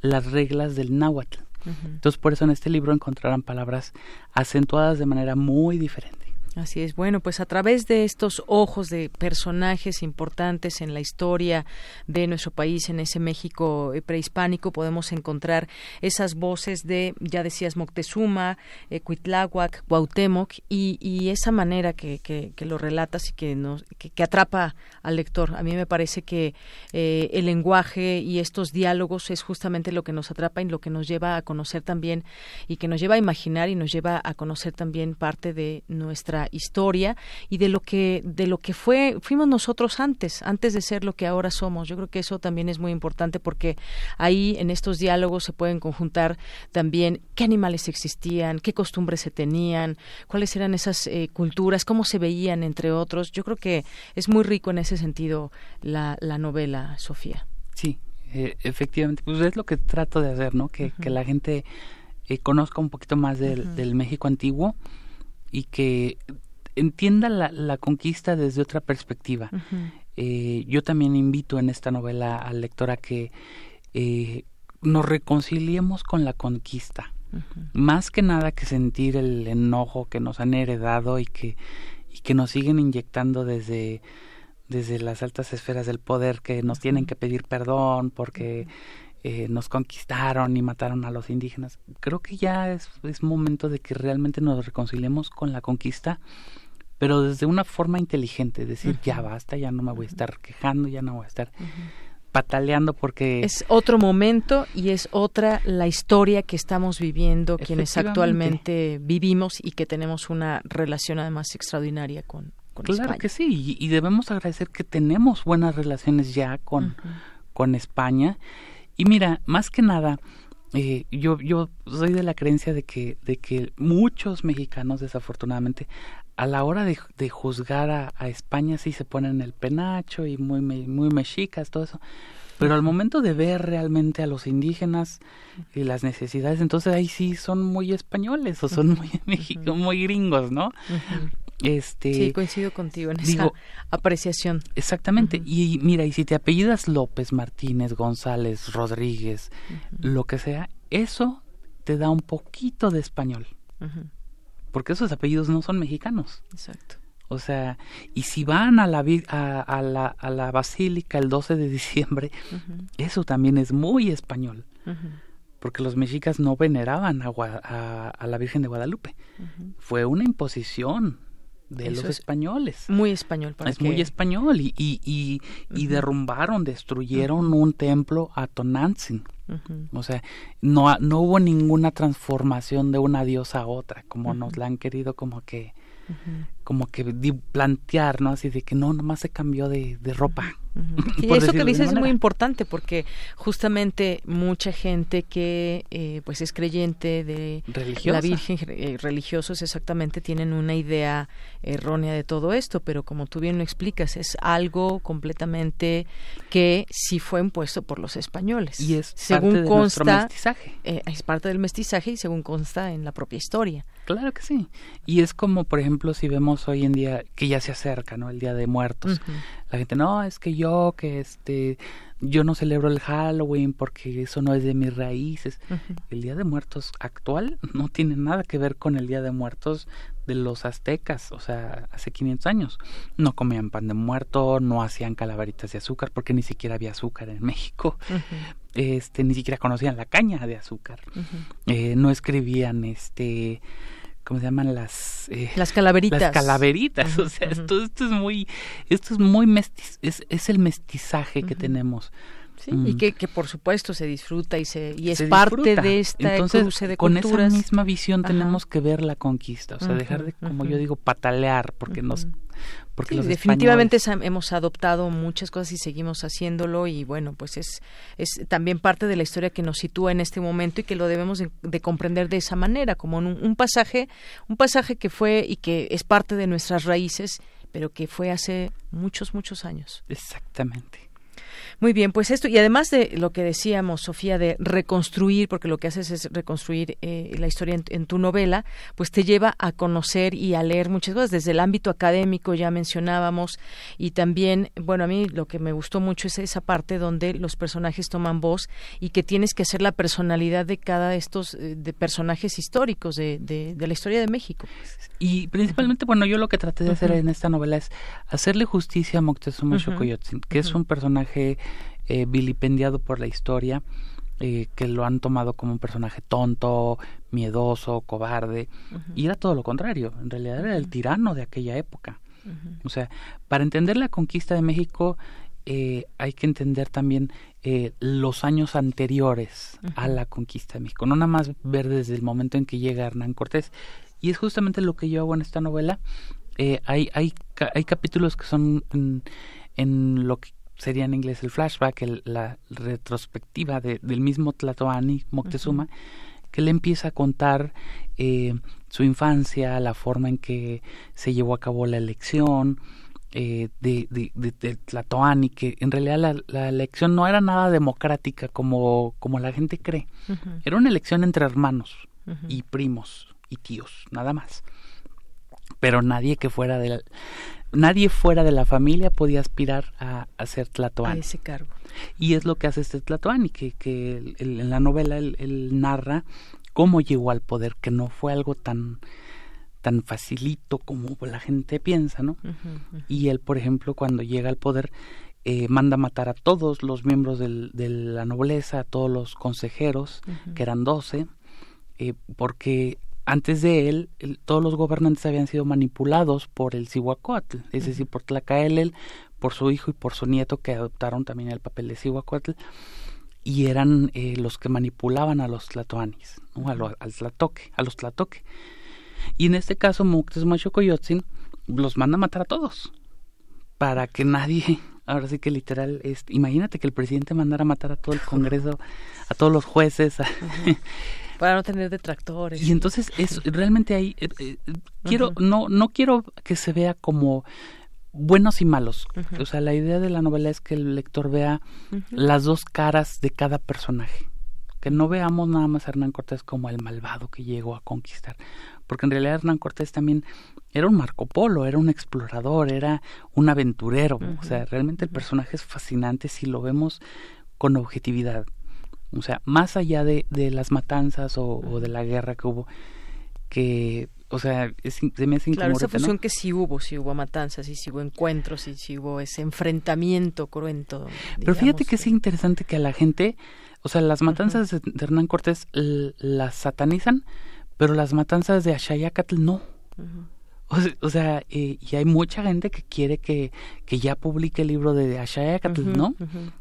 las reglas del náhuatl. Entonces por eso en este libro encontrarán palabras acentuadas de manera muy diferente. Así es. Bueno, pues a través de estos ojos de personajes importantes en la historia de nuestro país, en ese México eh, prehispánico, podemos encontrar esas voces de, ya decías, Moctezuma, eh, Cuitláhuac, Cuauhtémoc, y, esa manera que, que, lo relatas y que, nos, que, atrapa al lector. A mí me parece que eh, el lenguaje y estos diálogos es justamente lo que nos atrapa y lo que nos lleva a conocer también y que nos lleva a imaginar y nos lleva a conocer también parte de nuestra historia y de lo que de lo que fue fuimos nosotros antes, antes de ser lo que ahora somos. Yo creo que eso también es muy importante porque ahí en estos diálogos se pueden conjuntar también qué animales existían, qué costumbres se tenían, cuáles eran esas eh, culturas, cómo se veían entre otros. Yo creo que es muy rico en ese sentido la, la novela, Sofía. Sí, eh, efectivamente, pues es lo que trato de hacer, ¿no? Que, que la gente eh, conozca un poquito más del, del México antiguo y que entienda la, la conquista desde otra perspectiva. eh, yo también invito en esta novela al lector a que eh, nos reconciliemos con la conquista. Más que nada que sentir el enojo que nos han heredado y que, y que nos siguen inyectando desde, desde las altas esferas del poder, que nos tienen que pedir perdón porque eh, nos conquistaron y mataron a los indígenas. Creo que ya es, es momento de que realmente nos reconciliemos con la conquista, pero desde una forma inteligente, decir, ya basta, ya no me voy a estar quejando, ya no voy a estar pataleando porque... Es otro momento y es otra la historia que estamos viviendo quienes actualmente vivimos y que tenemos una relación además extraordinaria con, claro que sí, y, debemos agradecer que tenemos buenas relaciones ya con, con España. Y mira, más que nada, eh, yo, yo soy de la creencia de que, de que muchos mexicanos, desafortunadamente, a la hora de, de juzgar a, a, España sí se ponen el penacho y muy, muy mexicas, todo eso. Pero al momento de ver realmente a los indígenas y las necesidades, entonces ahí sí son muy españoles o son muy, muy gringos, ¿no? Este, sí, coincido contigo en esa apreciación. Exactamente. Y mira, y si te apellidas López, Martínez, González, Rodríguez, lo que sea, eso te da un poquito de español. Porque esos apellidos no son mexicanos. Exacto. O sea, y si van a la, a, a la, a la basílica el 12 de diciembre, eso también es muy español. Porque los mexicas no veneraban a, a, la Virgen de Guadalupe. Fue una imposición de los españoles. Muy español. Para es muy español. Y, y, y, derrumbaron, destruyeron un templo a Tonantzin. O sea, no, no hubo ninguna transformación de una diosa a otra, como nos la han querido como que como que plantear, ¿no? Así de que no, nomás se cambió de, de ropa. Y eso que dices es muy importante porque justamente mucha gente que eh, pues es creyente de la Virgen eh, religiosos exactamente tienen una idea errónea de todo esto, pero como tú bien lo explicas es algo completamente que sí fue impuesto por los españoles. Y es según parte de consta mestizaje. Eh, es parte del mestizaje y según consta en la propia historia. Claro que sí. Y es como por ejemplo si vemos hoy en día que ya se acerca, ¿no? El Día de Muertos. La gente, no, es que yo, que este, yo no celebro el Halloween porque eso no es de mis raíces. El Día de Muertos actual no tiene nada que ver con el Día de Muertos de los aztecas, o sea, hace 500 años. No comían pan de muerto, no hacían calaveritas de azúcar porque ni siquiera había azúcar en México. Este, ni siquiera conocían la caña de azúcar. Eh, no escribían este ¿cómo se llaman las eh, las calaveritas. las calaveritas o sea esto, esto es muy esto es muy mestiz, es, es el mestizaje que tenemos. Sí, y que, que, por supuesto se disfruta y se y es parte de esta Entonces, cruce de con esa misma visión tenemos que ver la conquista, o sea, dejar de, como yo digo, patalear, porque nos porque definitivamente hemos adoptado muchas cosas y seguimos haciéndolo y bueno pues es es también parte de la historia que nos sitúa en este momento y que lo debemos de, comprender de esa manera como un, un, pasaje un pasaje que fue y que es parte de nuestras raíces pero que fue hace muchos muchos años. Exactamente muy bien, pues esto, y además de lo que decíamos, Sofía, de reconstruir, porque lo que haces es reconstruir eh, la historia en, tu novela, pues te lleva a conocer y a leer muchas cosas, desde el ámbito académico ya mencionábamos, y también, bueno, a mí lo que me gustó mucho es esa parte donde los personajes toman voz y que tienes que hacer la personalidad de cada de estos eh, de personajes históricos de, de, la historia de México. Y principalmente, bueno, yo lo que traté de hacer en esta novela es hacerle justicia a Moctezuma Xocoyotzin, que es un personaje eh, vilipendiado por la historia, eh, que lo han tomado como un personaje tonto, miedoso, cobarde, y era todo lo contrario, en realidad era el tirano de aquella época. O sea, para entender la conquista de México eh, hay que entender también los años anteriores a la conquista de México, no nada más ver desde el momento en que llega Hernán Cortés. Y es justamente lo que yo hago en esta novela. hay, hay, hay capítulos que son en lo que sería en inglés el flashback, la retrospectiva del mismo Tlatoani Moctezuma, que le empieza a contar eh, su infancia, la forma en que se llevó a cabo la elección eh, de, de, Tlatoani, que en realidad la, elección no era nada democrática como, como la gente cree, era una elección entre hermanos y primos y tíos, nada más. Pero nadie que fuera de la, nadie fuera de la familia podía aspirar a, ser Tlatoani. A ese cargo. Y es lo que hace este Tlatoani, que, que en la novela él, narra cómo llegó al poder, que no fue algo tan tan facilito como la gente piensa, ¿no? Y él, por ejemplo, cuando llega al poder, eh, manda matar a todos los miembros del, de la nobleza, a todos los consejeros, que eran doce, eh, porque antes de él, todos los gobernantes habían sido manipulados por el Cihuacóatl, es decir, por Tlacaelel, por su hijo y por su nieto que adoptaron también el papel de Cihuacóatl y eran eh, los que manipulaban a los tlatoanis, ¿no? al tlatoque, a los tlatoque. Y en este caso Moctezuma Xocoyotzin los manda a matar a todos para que nadie ahora sí que literal es, imagínate que el presidente mandara a matar a todo el Congreso a todos los jueces para no tener detractores. Y entonces es realmente ahí eh, eh, quiero no no quiero que se vea como buenos y malos. O sea la idea de la novela es que el lector vea las dos caras de cada personaje. Que no veamos nada más a Hernán Cortés como el malvado que llegó a conquistar, porque en realidad Hernán Cortés también era un Marco Polo, era un explorador, era un aventurero, o sea, realmente el personaje es fascinante si lo vemos con objetividad, o sea, más allá de, de las matanzas o, de la guerra que hubo, que o sea, es, se me hace Claro, esa fusión que sí hubo, sí hubo matanzas, y sí hubo encuentros, y sí hubo ese enfrentamiento cruento. Pero fíjate que es interesante que a la gente o sea, las matanzas de, Hernán Cortés las satanizan, pero las matanzas de Ashayacatl no. O, sea, eh, y hay mucha gente que quiere que, que ya publique el libro de Ashayacatl, ¿no?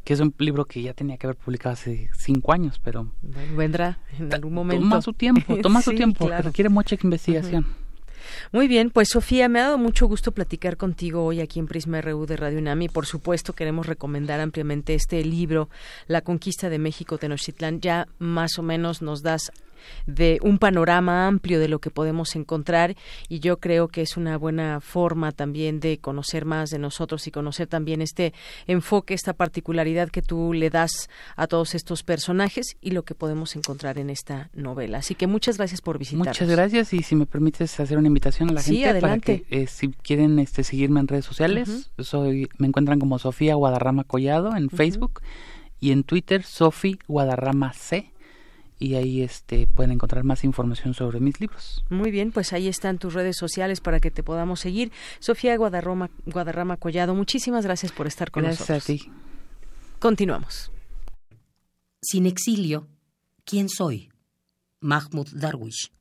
Que es un libro que ya tenía que haber publicado hace cinco años, pero... vendrá en algún momento. Toma su tiempo, toma su tiempo, porque requiere mucha investigación. Muy bien, pues Sofía, me ha dado mucho gusto platicar contigo hoy aquí en Prisma RU de Radio UNAM y por supuesto queremos recomendar ampliamente este libro, La conquista de México Tenochtitlán. Ya más o menos nos das de un panorama amplio de lo que podemos encontrar y yo creo que es una buena forma también de conocer más de nosotros y conocer también este enfoque, esta particularidad que tú le das a todos estos personajes y lo que podemos encontrar en esta novela. Así que muchas gracias por visitarnos. Muchas gracias y si me permites hacer una invitación a la gente para que eh, si quieren este seguirme en redes sociales, soy me encuentran como Sofía Guadarrama Collado en Facebook y en Twitter Sofi Guadarrama C y ahí este pueden encontrar más información sobre mis libros. Muy bien, pues ahí están tus redes sociales para que te podamos seguir. Sofía Guadarrama, Guadarrama Collado, muchísimas gracias por estar con nosotros. Gracias a ti. Continuamos. Sin exilio, ¿quién soy? Mahmoud Darwish.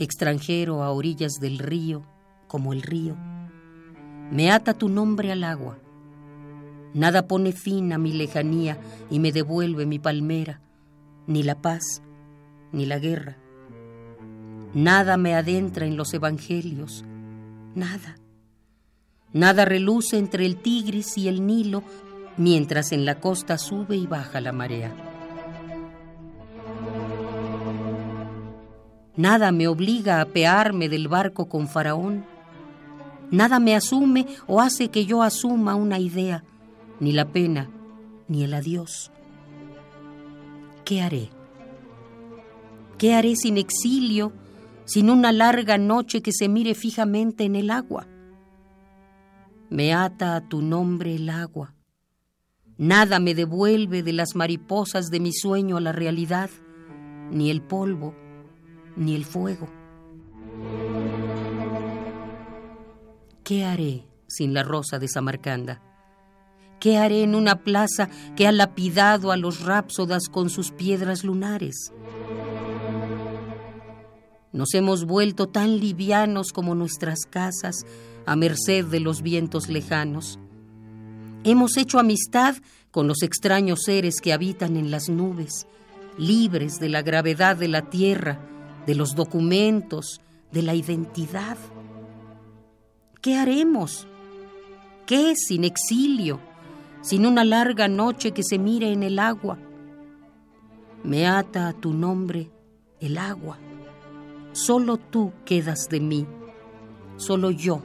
Extranjero a orillas del río, como el río. Me ata tu nombre al agua. Nada pone fin a mi lejanía y me devuelve mi palmera, ni la paz, ni la guerra. Nada me adentra en los evangelios, nada. Nada reluce entre el Tigris y el Nilo, mientras en la costa sube y baja la marea. Nada me obliga a apearme del barco con Faraón. Nada me asume o hace que yo asuma una idea, ni la pena, ni el adiós. ¿Qué haré? ¿Qué haré sin exilio, sin una larga noche que se mire fijamente en el agua? Me ata a tu nombre el agua. Nada me devuelve de las mariposas de mi sueño a la realidad, ni el polvo, ni el fuego. ¿Qué haré sin la rosa de Samarcanda? ¿Qué haré en una plaza que ha lapidado a los rápsodas con sus piedras lunares? Nos hemos vuelto tan livianos como nuestras casas a merced de los vientos lejanos. Hemos hecho amistad con los extraños seres que habitan en las nubes, libres de la gravedad de la tierra de los documentos, de la identidad. ¿Qué haremos? ¿Qué sin exilio, sin una larga noche que se mire en el agua? Me ata a tu nombre el agua. Solo tú quedas de mí, solo yo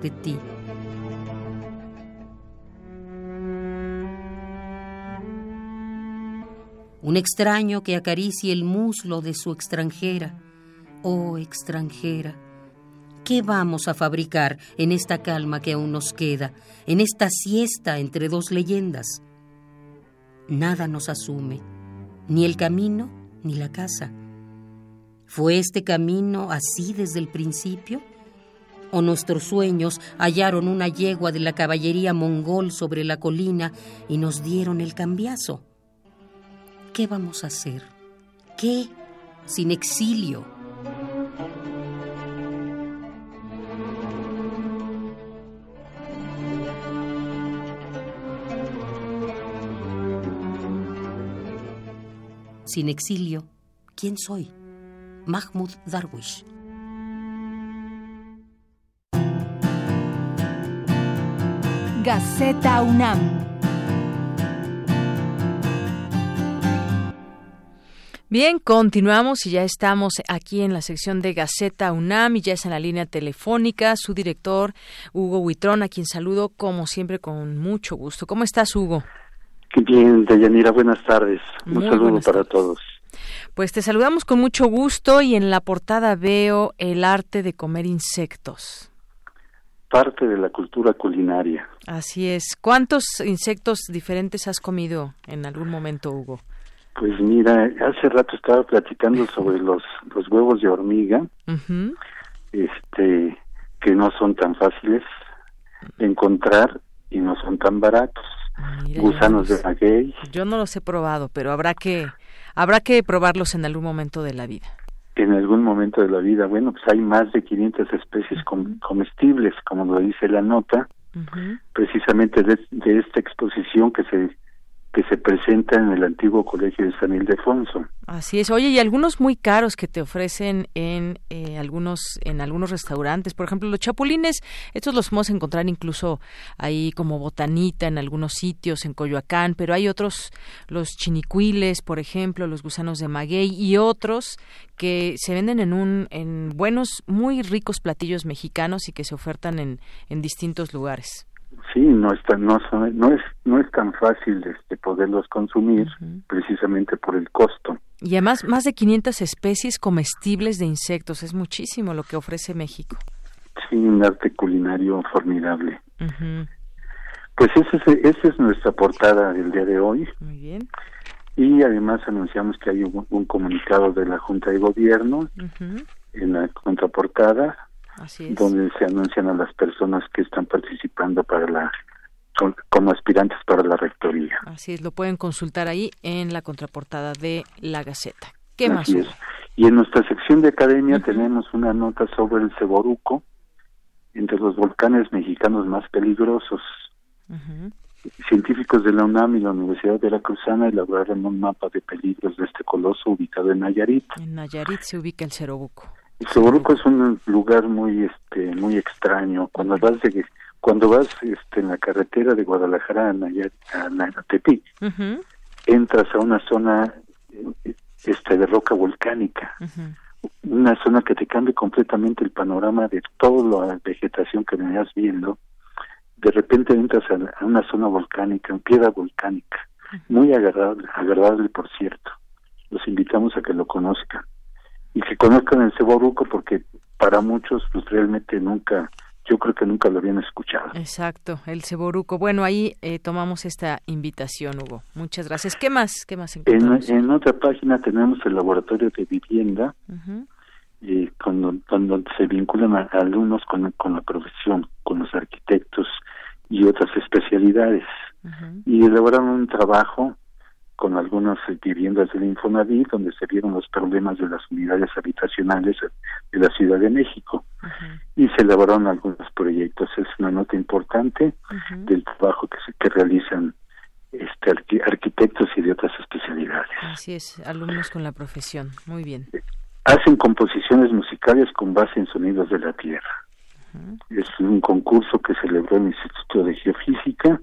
de ti. Un extraño que acaricie el muslo de su extranjera. Oh extranjera, ¿qué vamos a fabricar en esta calma que aún nos queda, en esta siesta entre dos leyendas? Nada nos asume, ni el camino ni la casa. ¿Fue este camino así desde el principio? ¿O nuestros sueños hallaron una yegua de la caballería mongol sobre la colina y nos dieron el cambiazo? ¿qué vamos a hacer? ¿Qué sin exilio? Sin exilio, ¿quién soy? Mahmoud Darwish. Gaceta UNAM Bien, continuamos y ya estamos aquí en la sección de Gaceta UNAM y ya es en la línea telefónica su director Hugo Huitrón, a quien saludo como siempre con mucho gusto. ¿Cómo estás, Hugo? Qué bien, Deyanira, buenas tardes. Un saludo para todos. Pues te saludamos con mucho gusto y en la portada veo el arte de comer insectos parte de la cultura culinaria. Así es. ¿Cuántos insectos diferentes has comido en algún momento, Hugo? Pues mira, hace rato estaba platicando sobre los, los huevos de hormiga, este, que no son tan fáciles de encontrar y no son tan baratos. Gusanos de maguey. Yo no los he probado, pero habrá que habrá que probarlos en algún momento de la vida. En algún momento de la vida. Bueno, pues hay más de 500 especies comestibles, como lo dice la nota, precisamente de, de, esta exposición que se que se presenta en el antiguo colegio de San Ildefonso. Así es. Oye, y algunos muy caros que te ofrecen en eh, algunos en algunos restaurantes, por ejemplo, los chapulines, estos los podemos encontrar incluso ahí como botanita en algunos sitios en Coyoacán, pero hay otros los chinicuiles, por ejemplo, los gusanos de maguey y otros que se venden en un en buenos muy ricos platillos mexicanos y que se ofertan en en distintos lugares. Sí, no es tan, no, no es no es tan fácil este poderlos consumir precisamente por el costo. Y además más de 500 especies comestibles de insectos, es muchísimo lo que ofrece México. Sí, un arte culinario formidable. Pues esa es, esa es nuestra portada del día de hoy. Muy bien. Y además anunciamos que hay un, comunicado de la Junta de Gobierno en la contraportada donde se anuncian a las personas que están participando para la como aspirantes para la rectoría. Así es, lo pueden consultar ahí en la contraportada de la Gaceta. ¿Qué más? Es. Y en nuestra sección de academia tenemos una nota sobre el Ceboruco, entre los volcanes mexicanos más peligrosos. Científicos de la UNAM y la Universidad de Veracruzana elaboraron un mapa de peligros de este coloso ubicado en Nayarit. En Nayarit se ubica el Ceboruco. Soboruco es un lugar muy este muy extraño. Cuando vas de, cuando vas este en la carretera de Guadalajara a, Nayat, entras a una zona este de roca volcánica. Una zona que te cambia completamente el panorama de toda la vegetación que venías viendo. De repente entras a, una zona volcánica en piedra volcánica. Muy agradable agradable por cierto. Los invitamos a que lo conozcan y que conozcan el Ceboruco porque para muchos pues realmente nunca yo creo que nunca lo habían escuchado. Exacto, el Ceboruco. Bueno, ahí eh, tomamos esta invitación, Hugo. Muchas gracias. ¿Qué más? ¿Qué más encontramos? En, otra página tenemos el laboratorio de vivienda, y cuando, cuando se vinculan a, alumnos con, con la profesión, con los arquitectos y otras especialidades. Y elaboran un trabajo con algunas viviendas del Infonavit, donde se vieron los problemas de las unidades habitacionales de la Ciudad de México. Y se elaboraron algunos proyectos. Es una nota importante del trabajo que, se, que realizan este, arquitectos y de otras especialidades. Así es, alumnos con la profesión. Muy bien. Hacen composiciones musicales con base en sonidos de la Tierra. Es un concurso que celebró el Instituto de Geofísica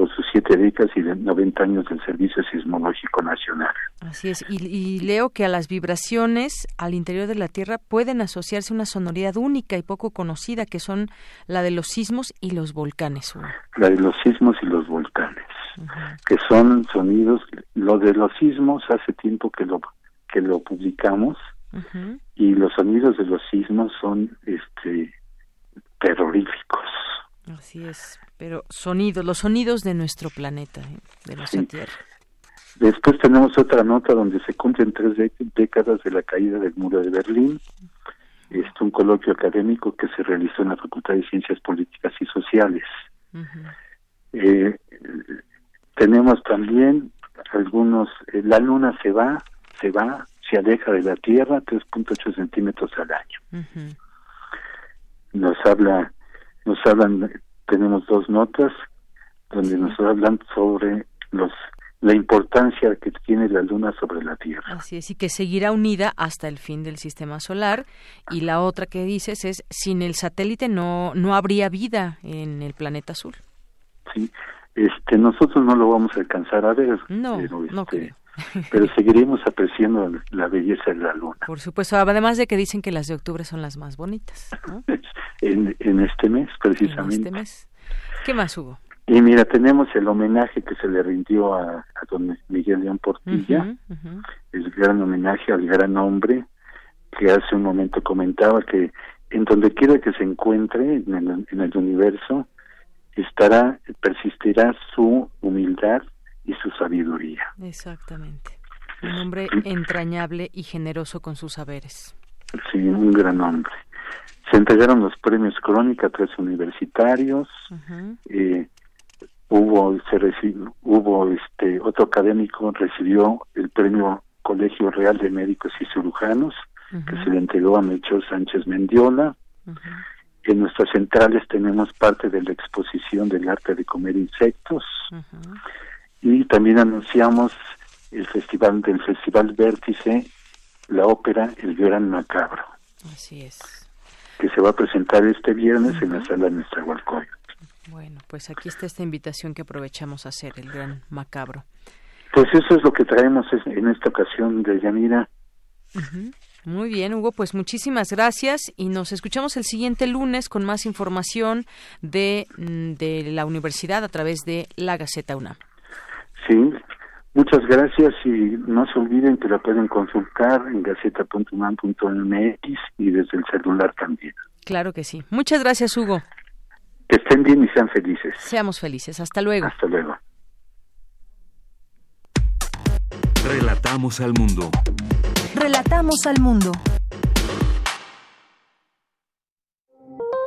por sus siete décadas y 90 años del Servicio Sismológico Nacional. Así es, y, leo que a las vibraciones al interior de la Tierra pueden asociarse una sonoridad única y poco conocida, que son la de los sismos y los volcanes. La de los sismos y los volcanes, que son sonidos, lo de los sismos hace tiempo que lo, que lo publicamos, y los sonidos de los sismos son este terroríficos. Así es, pero sonidos, los sonidos de nuestro planeta, ¿eh? de nuestra Tierra. Después tenemos otra nota donde se cumplen tres décadas de la caída del muro de Berlín. Es un coloquio académico que se realizó en la Facultad de Ciencias Políticas y Sociales. Eh, tenemos también algunos, eh, la luna se va, se va, se aleja de la Tierra 3.8 centímetros al año. Nos habla, nos hablan tenemos dos notas donde nos hablan sobre los la importancia que tiene la Luna sobre la Tierra. Así es, y que seguirá unida hasta el fin del sistema solar. Y la otra que dices es, sin el satélite no, no habría vida en el planeta azul. Sí, este, nosotros no lo vamos a alcanzar a ver, no, pero, no este, pero seguiremos apreciando la belleza de la Luna. Por supuesto, además de que dicen que las de octubre son las más bonitas. ¿no? en, en este mes, precisamente. En este mes. ¿Qué más hubo? Y mira, tenemos el homenaje que se le rindió a, a don Miguel León Portilla, el gran homenaje al gran hombre que hace un momento comentaba que en donde quiera que se encuentre en el, en el universo estará persistirá su humildad y su sabiduría. Exactamente. Un hombre entrañable y generoso con sus saberes. Sí, un gran hombre. Se entregaron los premios Crónica a tres universitarios. Eh, hubo se reci- hubo este otro académico recibió el premio Colegio Real de Médicos y Cirujanos que se le entregó a Melchor Sánchez Mendiola. En nuestras centrales tenemos parte de la exposición del arte de comer insectos y también anunciamos el festival del Festival Vértice, la ópera El Gran Macabro, Así es. Que se va a presentar este viernes en la sala de Nezahualcóyotl. Bueno, pues aquí está esta invitación que aprovechamos a hacer, el gran macabro. Pues eso es lo que traemos en esta ocasión de Yanira. Ujú. Muy bien, Hugo, pues muchísimas gracias y nos escuchamos el siguiente lunes con más información de, mm, de la universidad a través de la Gaceta UNAM. Sí, muchas gracias y no se olviden que la pueden consultar en gaceta.unam.mx y desde el celular también. Claro que sí. Muchas gracias, Hugo. Que estén bien y sean felices. Seamos felices. Hasta luego. Hasta luego. Relatamos al mundo. Relatamos al mundo.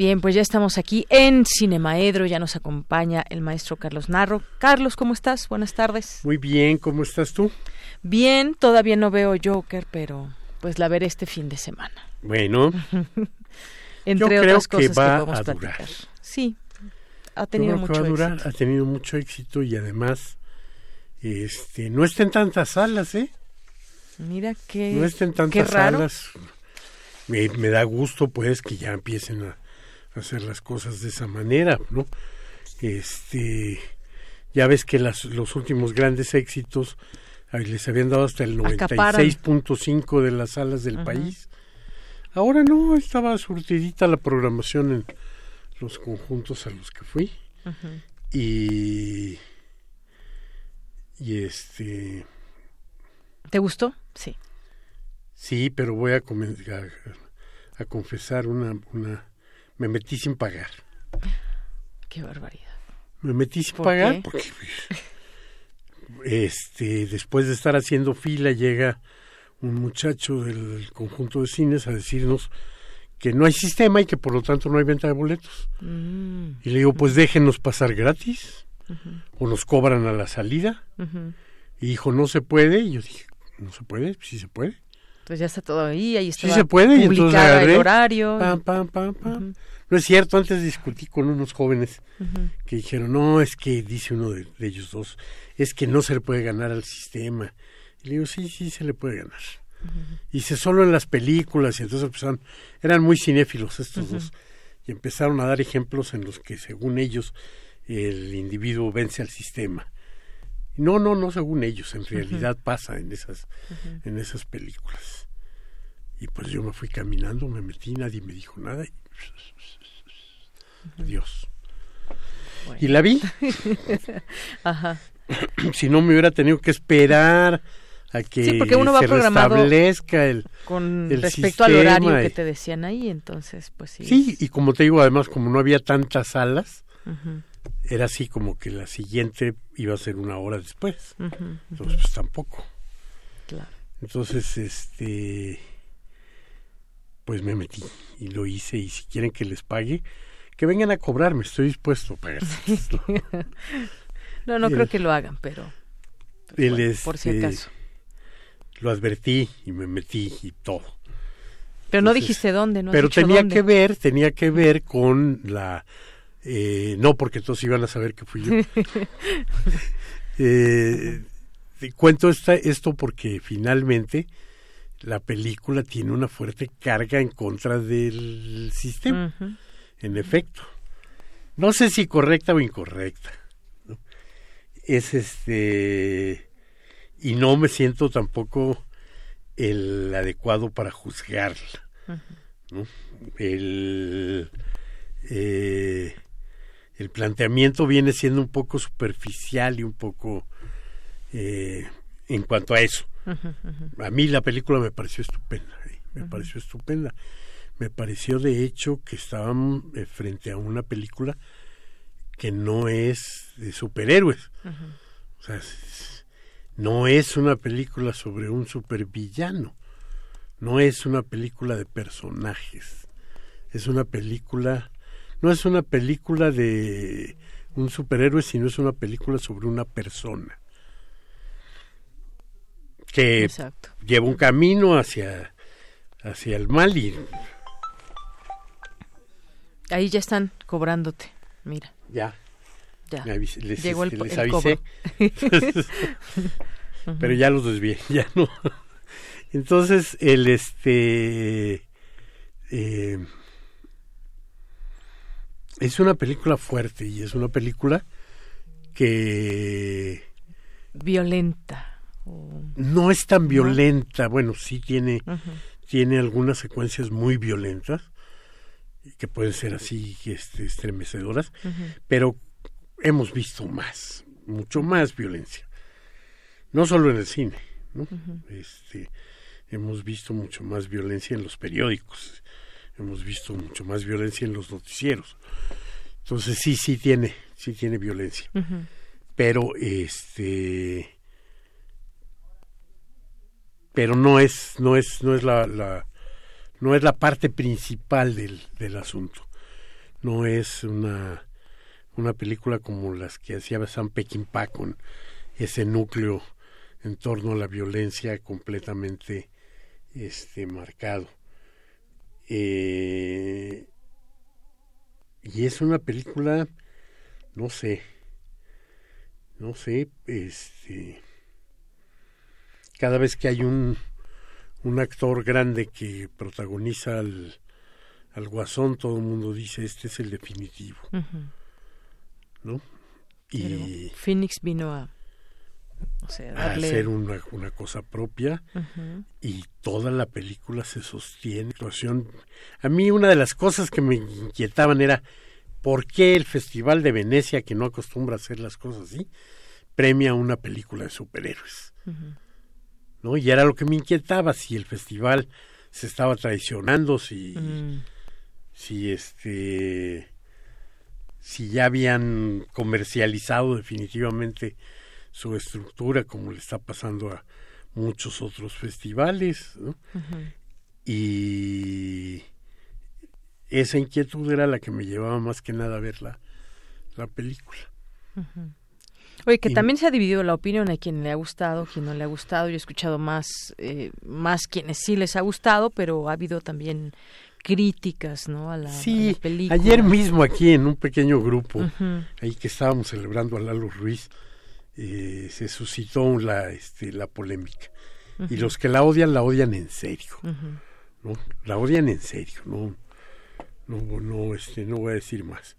Bien, pues ya estamos aquí en Cinemaedro, ya nos acompaña el maestro Carlos Narro. Carlos, ¿cómo estás? Buenas tardes. Muy bien, ¿cómo estás tú? Bien, todavía no veo Joker, pero pues la veré este fin de semana. Bueno, Entre yo creo otras cosas que va podemos a platicar. durar. Sí, ha Yo tenido que mucho va a durar, éxito. ha tenido mucho éxito y además este no está en tantas salas, ¿eh? Mira qué, no está en qué tantas raro. salas. Me, me da gusto pues que ya empiecen a hacer las cosas de esa manera, ¿no? Este ya ves que las, los últimos grandes éxitos les habían dado hasta el Acaparan. 96.5 de las salas del país. Ahora no, estaba surtidita la programación en los conjuntos a los que fui. Y y este ¿Te gustó? Sí. sí, pero voy a, a, a confesar una, una me metí sin pagar. Qué barbaridad. Me metí sin ¿Por pagar qué? porque este después de estar haciendo fila llega un muchacho del conjunto de cines a decirnos que no hay sistema y que por lo tanto no hay venta de boletos. Mm. Y le digo, pues déjenos pasar gratis o nos cobran a la salida. Y dijo, no se puede. Y yo dije, no se puede, sí se puede. Pues ya está todo ahí, ahí está Sí se puede. Y entonces publicada agarré, el horario. pam, pam, pam, pam. No es cierto, antes discutí con unos jóvenes que dijeron, no, es que dice uno de, de ellos dos, es que no se le puede ganar al sistema. Y le digo, sí, sí, se le puede ganar. Y dice, solo en las películas, y entonces empezaron, eran muy cinéfilos estos dos, y empezaron a dar ejemplos en los que, según ellos, el individuo vence al sistema. No, no, no según ellos, en realidad pasa en esas, en esas películas. Y pues yo me fui caminando, me metí, nadie me dijo nada. Y... Adiós. Y la vi. Ajá. si no me hubiera tenido que esperar a que Sí, porque uno va se programado restablezca el Con el respecto al horario que te decían ahí, entonces, pues sí. Sí, y como te digo, además, como no había tantas salas, era así como que la siguiente iba a ser una hora después. Entonces, pues tampoco. Entonces, este, pues me metí y lo hice y si quieren que les pague, que vengan a cobrarme, estoy dispuesto a pagar. no, no creo que lo hagan, pero por si este, acaso. Lo advertí y me metí y todo. Pero no dijiste dónde, ¿no? Pero tenía que ver, tenía que ver con la... Eh, no, porque todos iban a saber que fui yo. eh, cuento esta, esto porque finalmente la película tiene una fuerte carga en contra del sistema, en efecto. No sé si correcta o incorrecta. Es este... Y no me siento tampoco el adecuado para juzgarla. el, eh, el planteamiento viene siendo un poco superficial y un poco eh, en cuanto a eso. A mí la película me pareció estupenda, ¿eh? me pareció estupenda. Me pareció de hecho que estaban frente a una película que no es de superhéroes. O sea, no es una película sobre un supervillano, no es una película de personajes, es una película, no es una película de un superhéroe, sino es una película sobre una persona que lleva un camino hacia, hacia el mal y... Ahí ya están cobrándote, mira. Ya. Llegó el, les avisé. Pero ya los desvié, ya no. Entonces, el este. Eh, es una película fuerte y es una película que. Violenta. No es tan violenta. Bueno, sí tiene, tiene algunas secuencias muy violentas que pueden ser así este, estremecedoras, pero hemos visto más, mucho más violencia. No solo en el cine, ¿no? este, hemos visto mucho más violencia en los periódicos, hemos visto mucho más violencia en los noticieros. Entonces sí, sí tiene, sí tiene violencia. Pero este pero no es no es no es la, la no es la parte principal del, del asunto. No es una una película como las que hacía Sam Peckinpah con ese núcleo en torno a la violencia completamente este marcado eh, y es una película no sé no sé este cada vez que hay un un actor grande que protagoniza al, al guasón todo el mundo dice este es el definitivo ¿no? Y Phoenix vino a, a hacer una, una cosa propia y toda la película se sostiene. A mí una de las cosas que me inquietaban era por qué el Festival de Venecia, que no acostumbra a hacer las cosas así, premia una película de superhéroes. ¿No? Y era lo que me inquietaba, si el festival se estaba traicionando, si, si este si ya habían comercializado definitivamente su estructura como le está pasando a muchos otros festivales y esa inquietud era la que me llevaba más que nada a ver la, la película Oye, que también se ha dividido la opinión, hay quien le ha gustado, quien no le ha gustado. Yo he escuchado más, eh, más quienes sí les ha gustado, pero ha habido también críticas ¿no? a, la, sí, película. Ayer mismo aquí en un pequeño grupo, ahí que estábamos celebrando a Lalo Ruiz, eh, se suscitó la, este, la polémica. Y los que la odian, la odian en serio. ¿no? La odian en serio, no, no, no, este, no voy a decir más.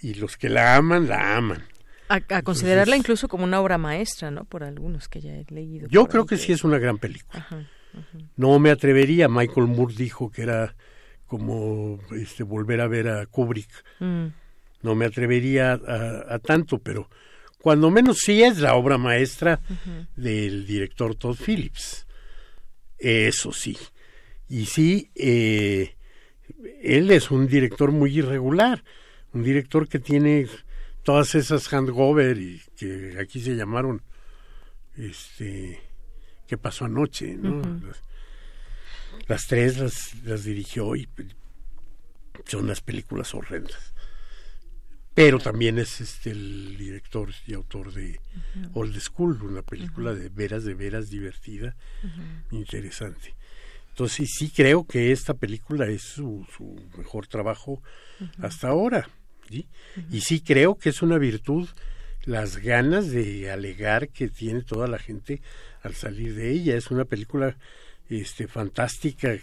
Y los que la aman, la aman. A, considerarla incluso como una obra maestra, ¿no? Por algunos que ya he leído. Yo creo que, sí es una gran película. No me atrevería. Michael Moore dijo que era como este volver a ver a Kubrick. Mm. No me atrevería a, tanto, pero cuando menos sí es la obra maestra del director Todd Phillips. Eso sí. Y sí, eh, él es un director muy irregular, un director que tiene todas esas hangover y que aquí se llamaron este qué pasó anoche no las, las, tres las, las dirigió y son las películas horrendas pero también es este el director y autor de Old School, una película de veras, de veras divertida, interesante. Entonces sí creo que esta película es su, su mejor trabajo hasta ahora. Y sí creo que es una virtud las ganas de alegar que tiene toda la gente al salir de ella. Es una película este, fantástica,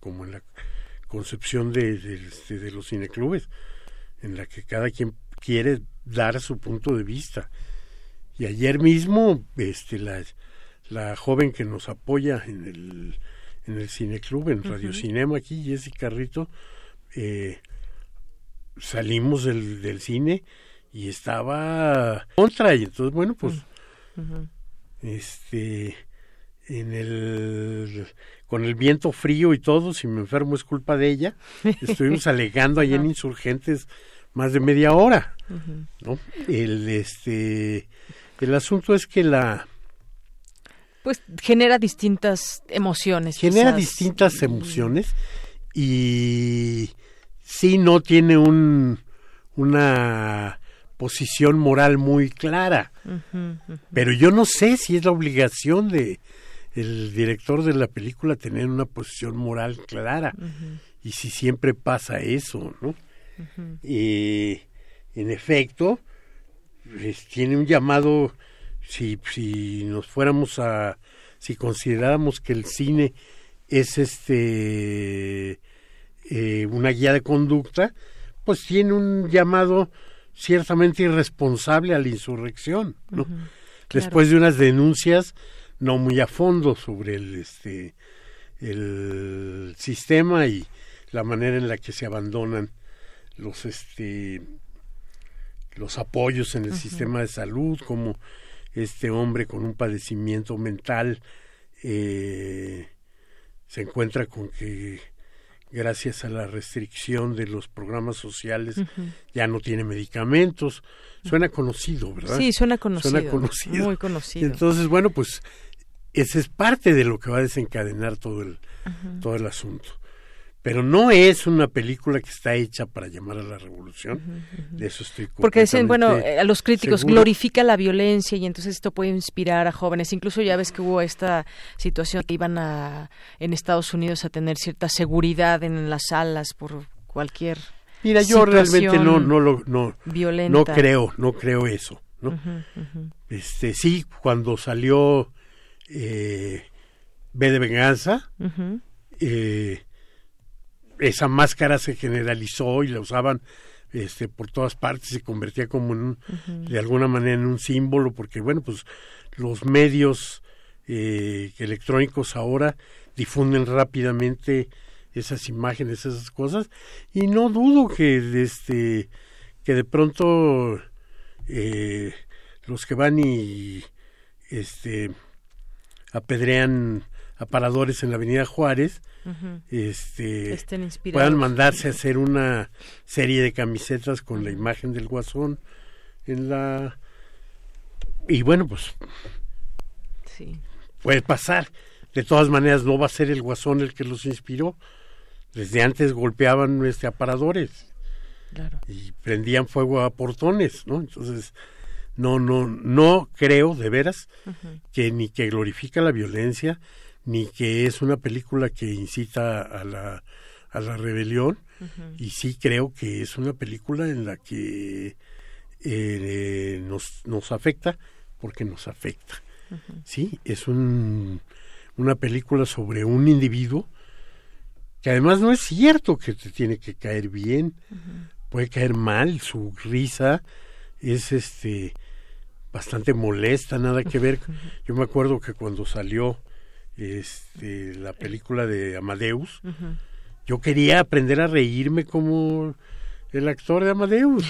como en la concepción de, de, este, de los cineclubes en la que cada quien quiere dar su punto de vista. Y ayer mismo, este, la, la joven que nos apoya en el, en el cineclub, en Radio Cinema aquí, Jessica Rito, eh, salimos del, del cine y estaba contra y entonces bueno pues este en el con el viento frío y todo si me enfermo es culpa de ella estuvimos alegando ahí en insurgentes más de media hora, ¿no? El este el asunto es que la pues genera distintas emociones. Genera distintas emociones y sí no tiene un una posición moral muy clara. Pero yo no sé si es la obligación de el director de la película tener una posición moral clara y si siempre pasa eso, ¿no? Y en efecto, pues, tiene un llamado, si, si nos fuéramos a, si consideráramos que el cine es este eh, una guía de conducta, pues tiene un llamado ciertamente irresponsable a la insurrección, ¿no? Después de unas denuncias no muy a fondo sobre el este el sistema y la manera en la que se abandonan los este los apoyos en el sistema de salud como este hombre con un padecimiento mental eh, se encuentra con que gracias a la restricción de los programas sociales ya no tiene medicamentos. Suena conocido verdad sí suena conocido. Suena conocido. Muy conocido. Entonces bueno pues ese es parte de lo que va a desencadenar todo el todo el asunto pero no es una película que está hecha para llamar a la revolución. De eso estoy Porque dicen, bueno, eh, a los críticos glorifica la violencia y entonces esto puede inspirar a jóvenes. Incluso ya ves que hubo esta situación que iban a en Estados Unidos a tener cierta seguridad en las salas por cualquier Mira, yo realmente no no lo no no creo, no creo eso, ¿no? Este sí, cuando salió eh, B de venganza, eh, esa máscara se generalizó y la usaban este por todas partes se convertía como en de alguna manera en un símbolo porque bueno pues los medios eh, electrónicos ahora difunden rápidamente esas imágenes esas cosas y no dudo que este que de pronto eh, los que van y este apedrean aparadores en la Avenida Juárez este puedan mandarse a hacer una serie de camisetas con la imagen del guasón en la y bueno pues sí. puede pasar. De todas maneras no va a ser el guasón el que los inspiró. Desde antes golpeaban este aparadores. Y prendían fuego a portones no entonces no no no creo de veras que ni que glorifica la violencia ni que es una película que incita a la, a la rebelión, y sí creo que es una película en la que eh, nos, nos afecta porque nos afecta. Sí, es un, una película sobre un individuo que además no es cierto que te tiene que caer bien, puede caer mal, su risa es este bastante molesta, nada que ver. Yo me acuerdo que cuando salió este, la película de Amadeus, yo quería aprender a reírme como el actor de Amadeus.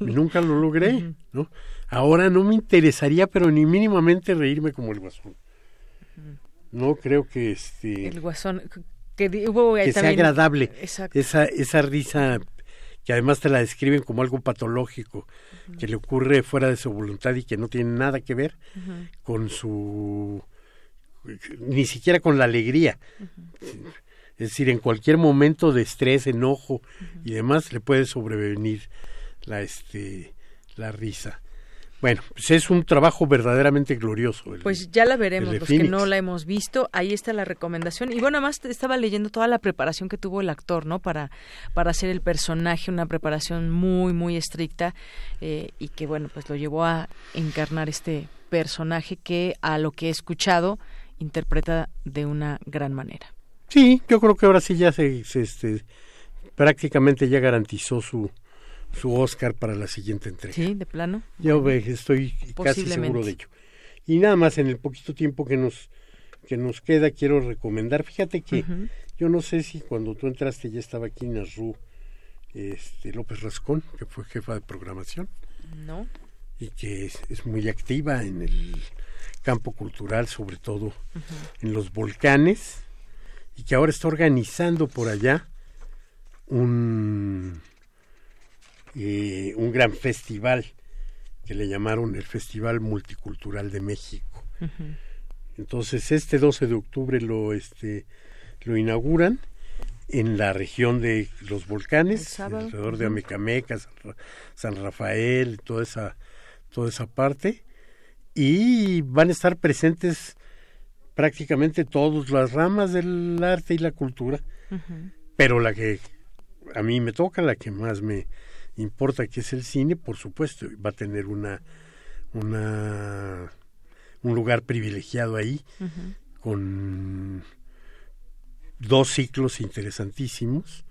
y nunca lo logré, ¿no? Ahora no me interesaría, pero ni mínimamente reírme como el guasón. No creo que este el guasón que hubo que sea agradable. Esa esa risa que además te la describen como algo patológico, que le ocurre fuera de su voluntad y que no tiene nada que ver con su ni siquiera con la alegría. Es decir, en cualquier momento de estrés, enojo y demás le puede sobrevenir la este la risa. Bueno, pues es un trabajo verdaderamente glorioso. pues ya la veremos, los que no la hemos visto. Ahí está la recomendación. Y bueno, además estaba leyendo toda la preparación que tuvo el actor, ¿no? Para, para hacer el personaje, una preparación muy, muy estricta eh, y que, bueno, pues lo llevó a encarnar este personaje que, a lo que he escuchado, interpreta de una gran manera. Sí, yo creo que ahora sí ya se, se este, prácticamente ya garantizó su, su Oscar para la siguiente entrega. Sí, de plano. Yo estoy casi seguro de ello. Y nada más en el poquito tiempo que nos que nos queda quiero recomendar. Fíjate que yo no sé si cuando tú entraste ya estaba aquí Nasru este López Rascón, que fue jefa de programación. No. Y que es, muy activa en el campo cultural, sobre todo en los volcanes, y que ahora está organizando por allá un eh, un gran festival que le llamaron el Festival Multicultural de México. Entonces este 12 de octubre lo este lo inauguran en la región de los volcanes, alrededor de Amecameca, San Rafael, toda esa toda esa parte y van a estar presentes prácticamente todas las ramas del arte y la cultura, pero la que a mí me toca, la que más me, importa que es el cine, por supuesto, va a tener una, una un lugar privilegiado ahí con dos ciclos interesantísimos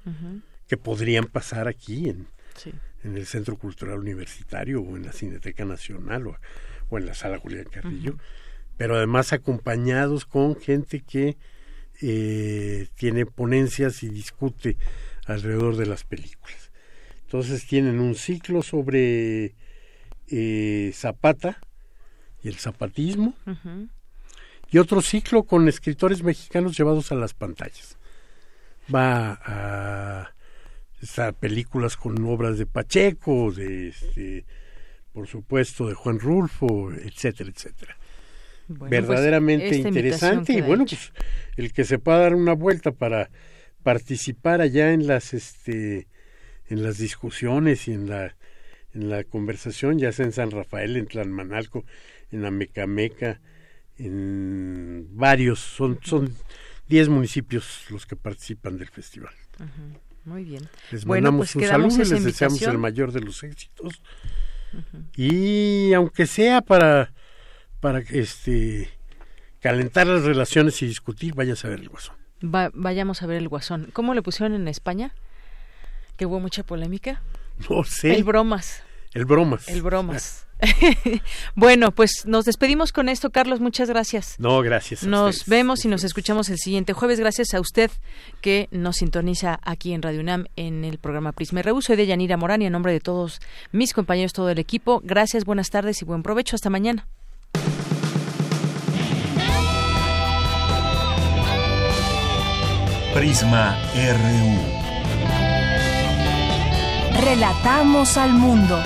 que podrían pasar aquí en, en el Centro Cultural Universitario o en la Cineteca Nacional o, o en la Sala Julián Carrillo, pero además acompañados con gente que eh, tiene ponencias y discute alrededor de las películas. Entonces tienen un ciclo sobre eh, Zapata y el zapatismo y otro ciclo con escritores mexicanos llevados a las pantallas. Va a películas con obras de Pacheco, de este, por supuesto de Juan Rulfo, etcétera, etcétera. Pues, Verdaderamente interesante y bueno, pues el que se pueda dar una vuelta para participar allá en las este en las discusiones y en la, en la conversación, ya sea en San Rafael, en Tlanmanalco, en Amecameca, en varios, son, son 10 municipios los que participan del festival. Muy bien. Les mandamos pues un saludo y les deseamos el mayor de los éxitos. Y aunque sea para, para este calentar las relaciones y discutir, vayas a ver el guasón. vayamos a ver el guasón. ¿Cómo le pusieron en España? que hubo mucha polémica. No sé. El bromas. El bromas. El bromas. bueno, pues nos despedimos con esto, Carlos. Muchas gracias. No, gracias. nos vemos y nos escuchamos el siguiente jueves. Gracias a usted que nos sintoniza aquí en Radio UNAM en el programa Prisma RU. Soy de Yanira Morán y en nombre de todos mis compañeros, todo el equipo. Gracias, buenas tardes y buen provecho. Hasta mañana. Prisma RU. Relatamos al mundo.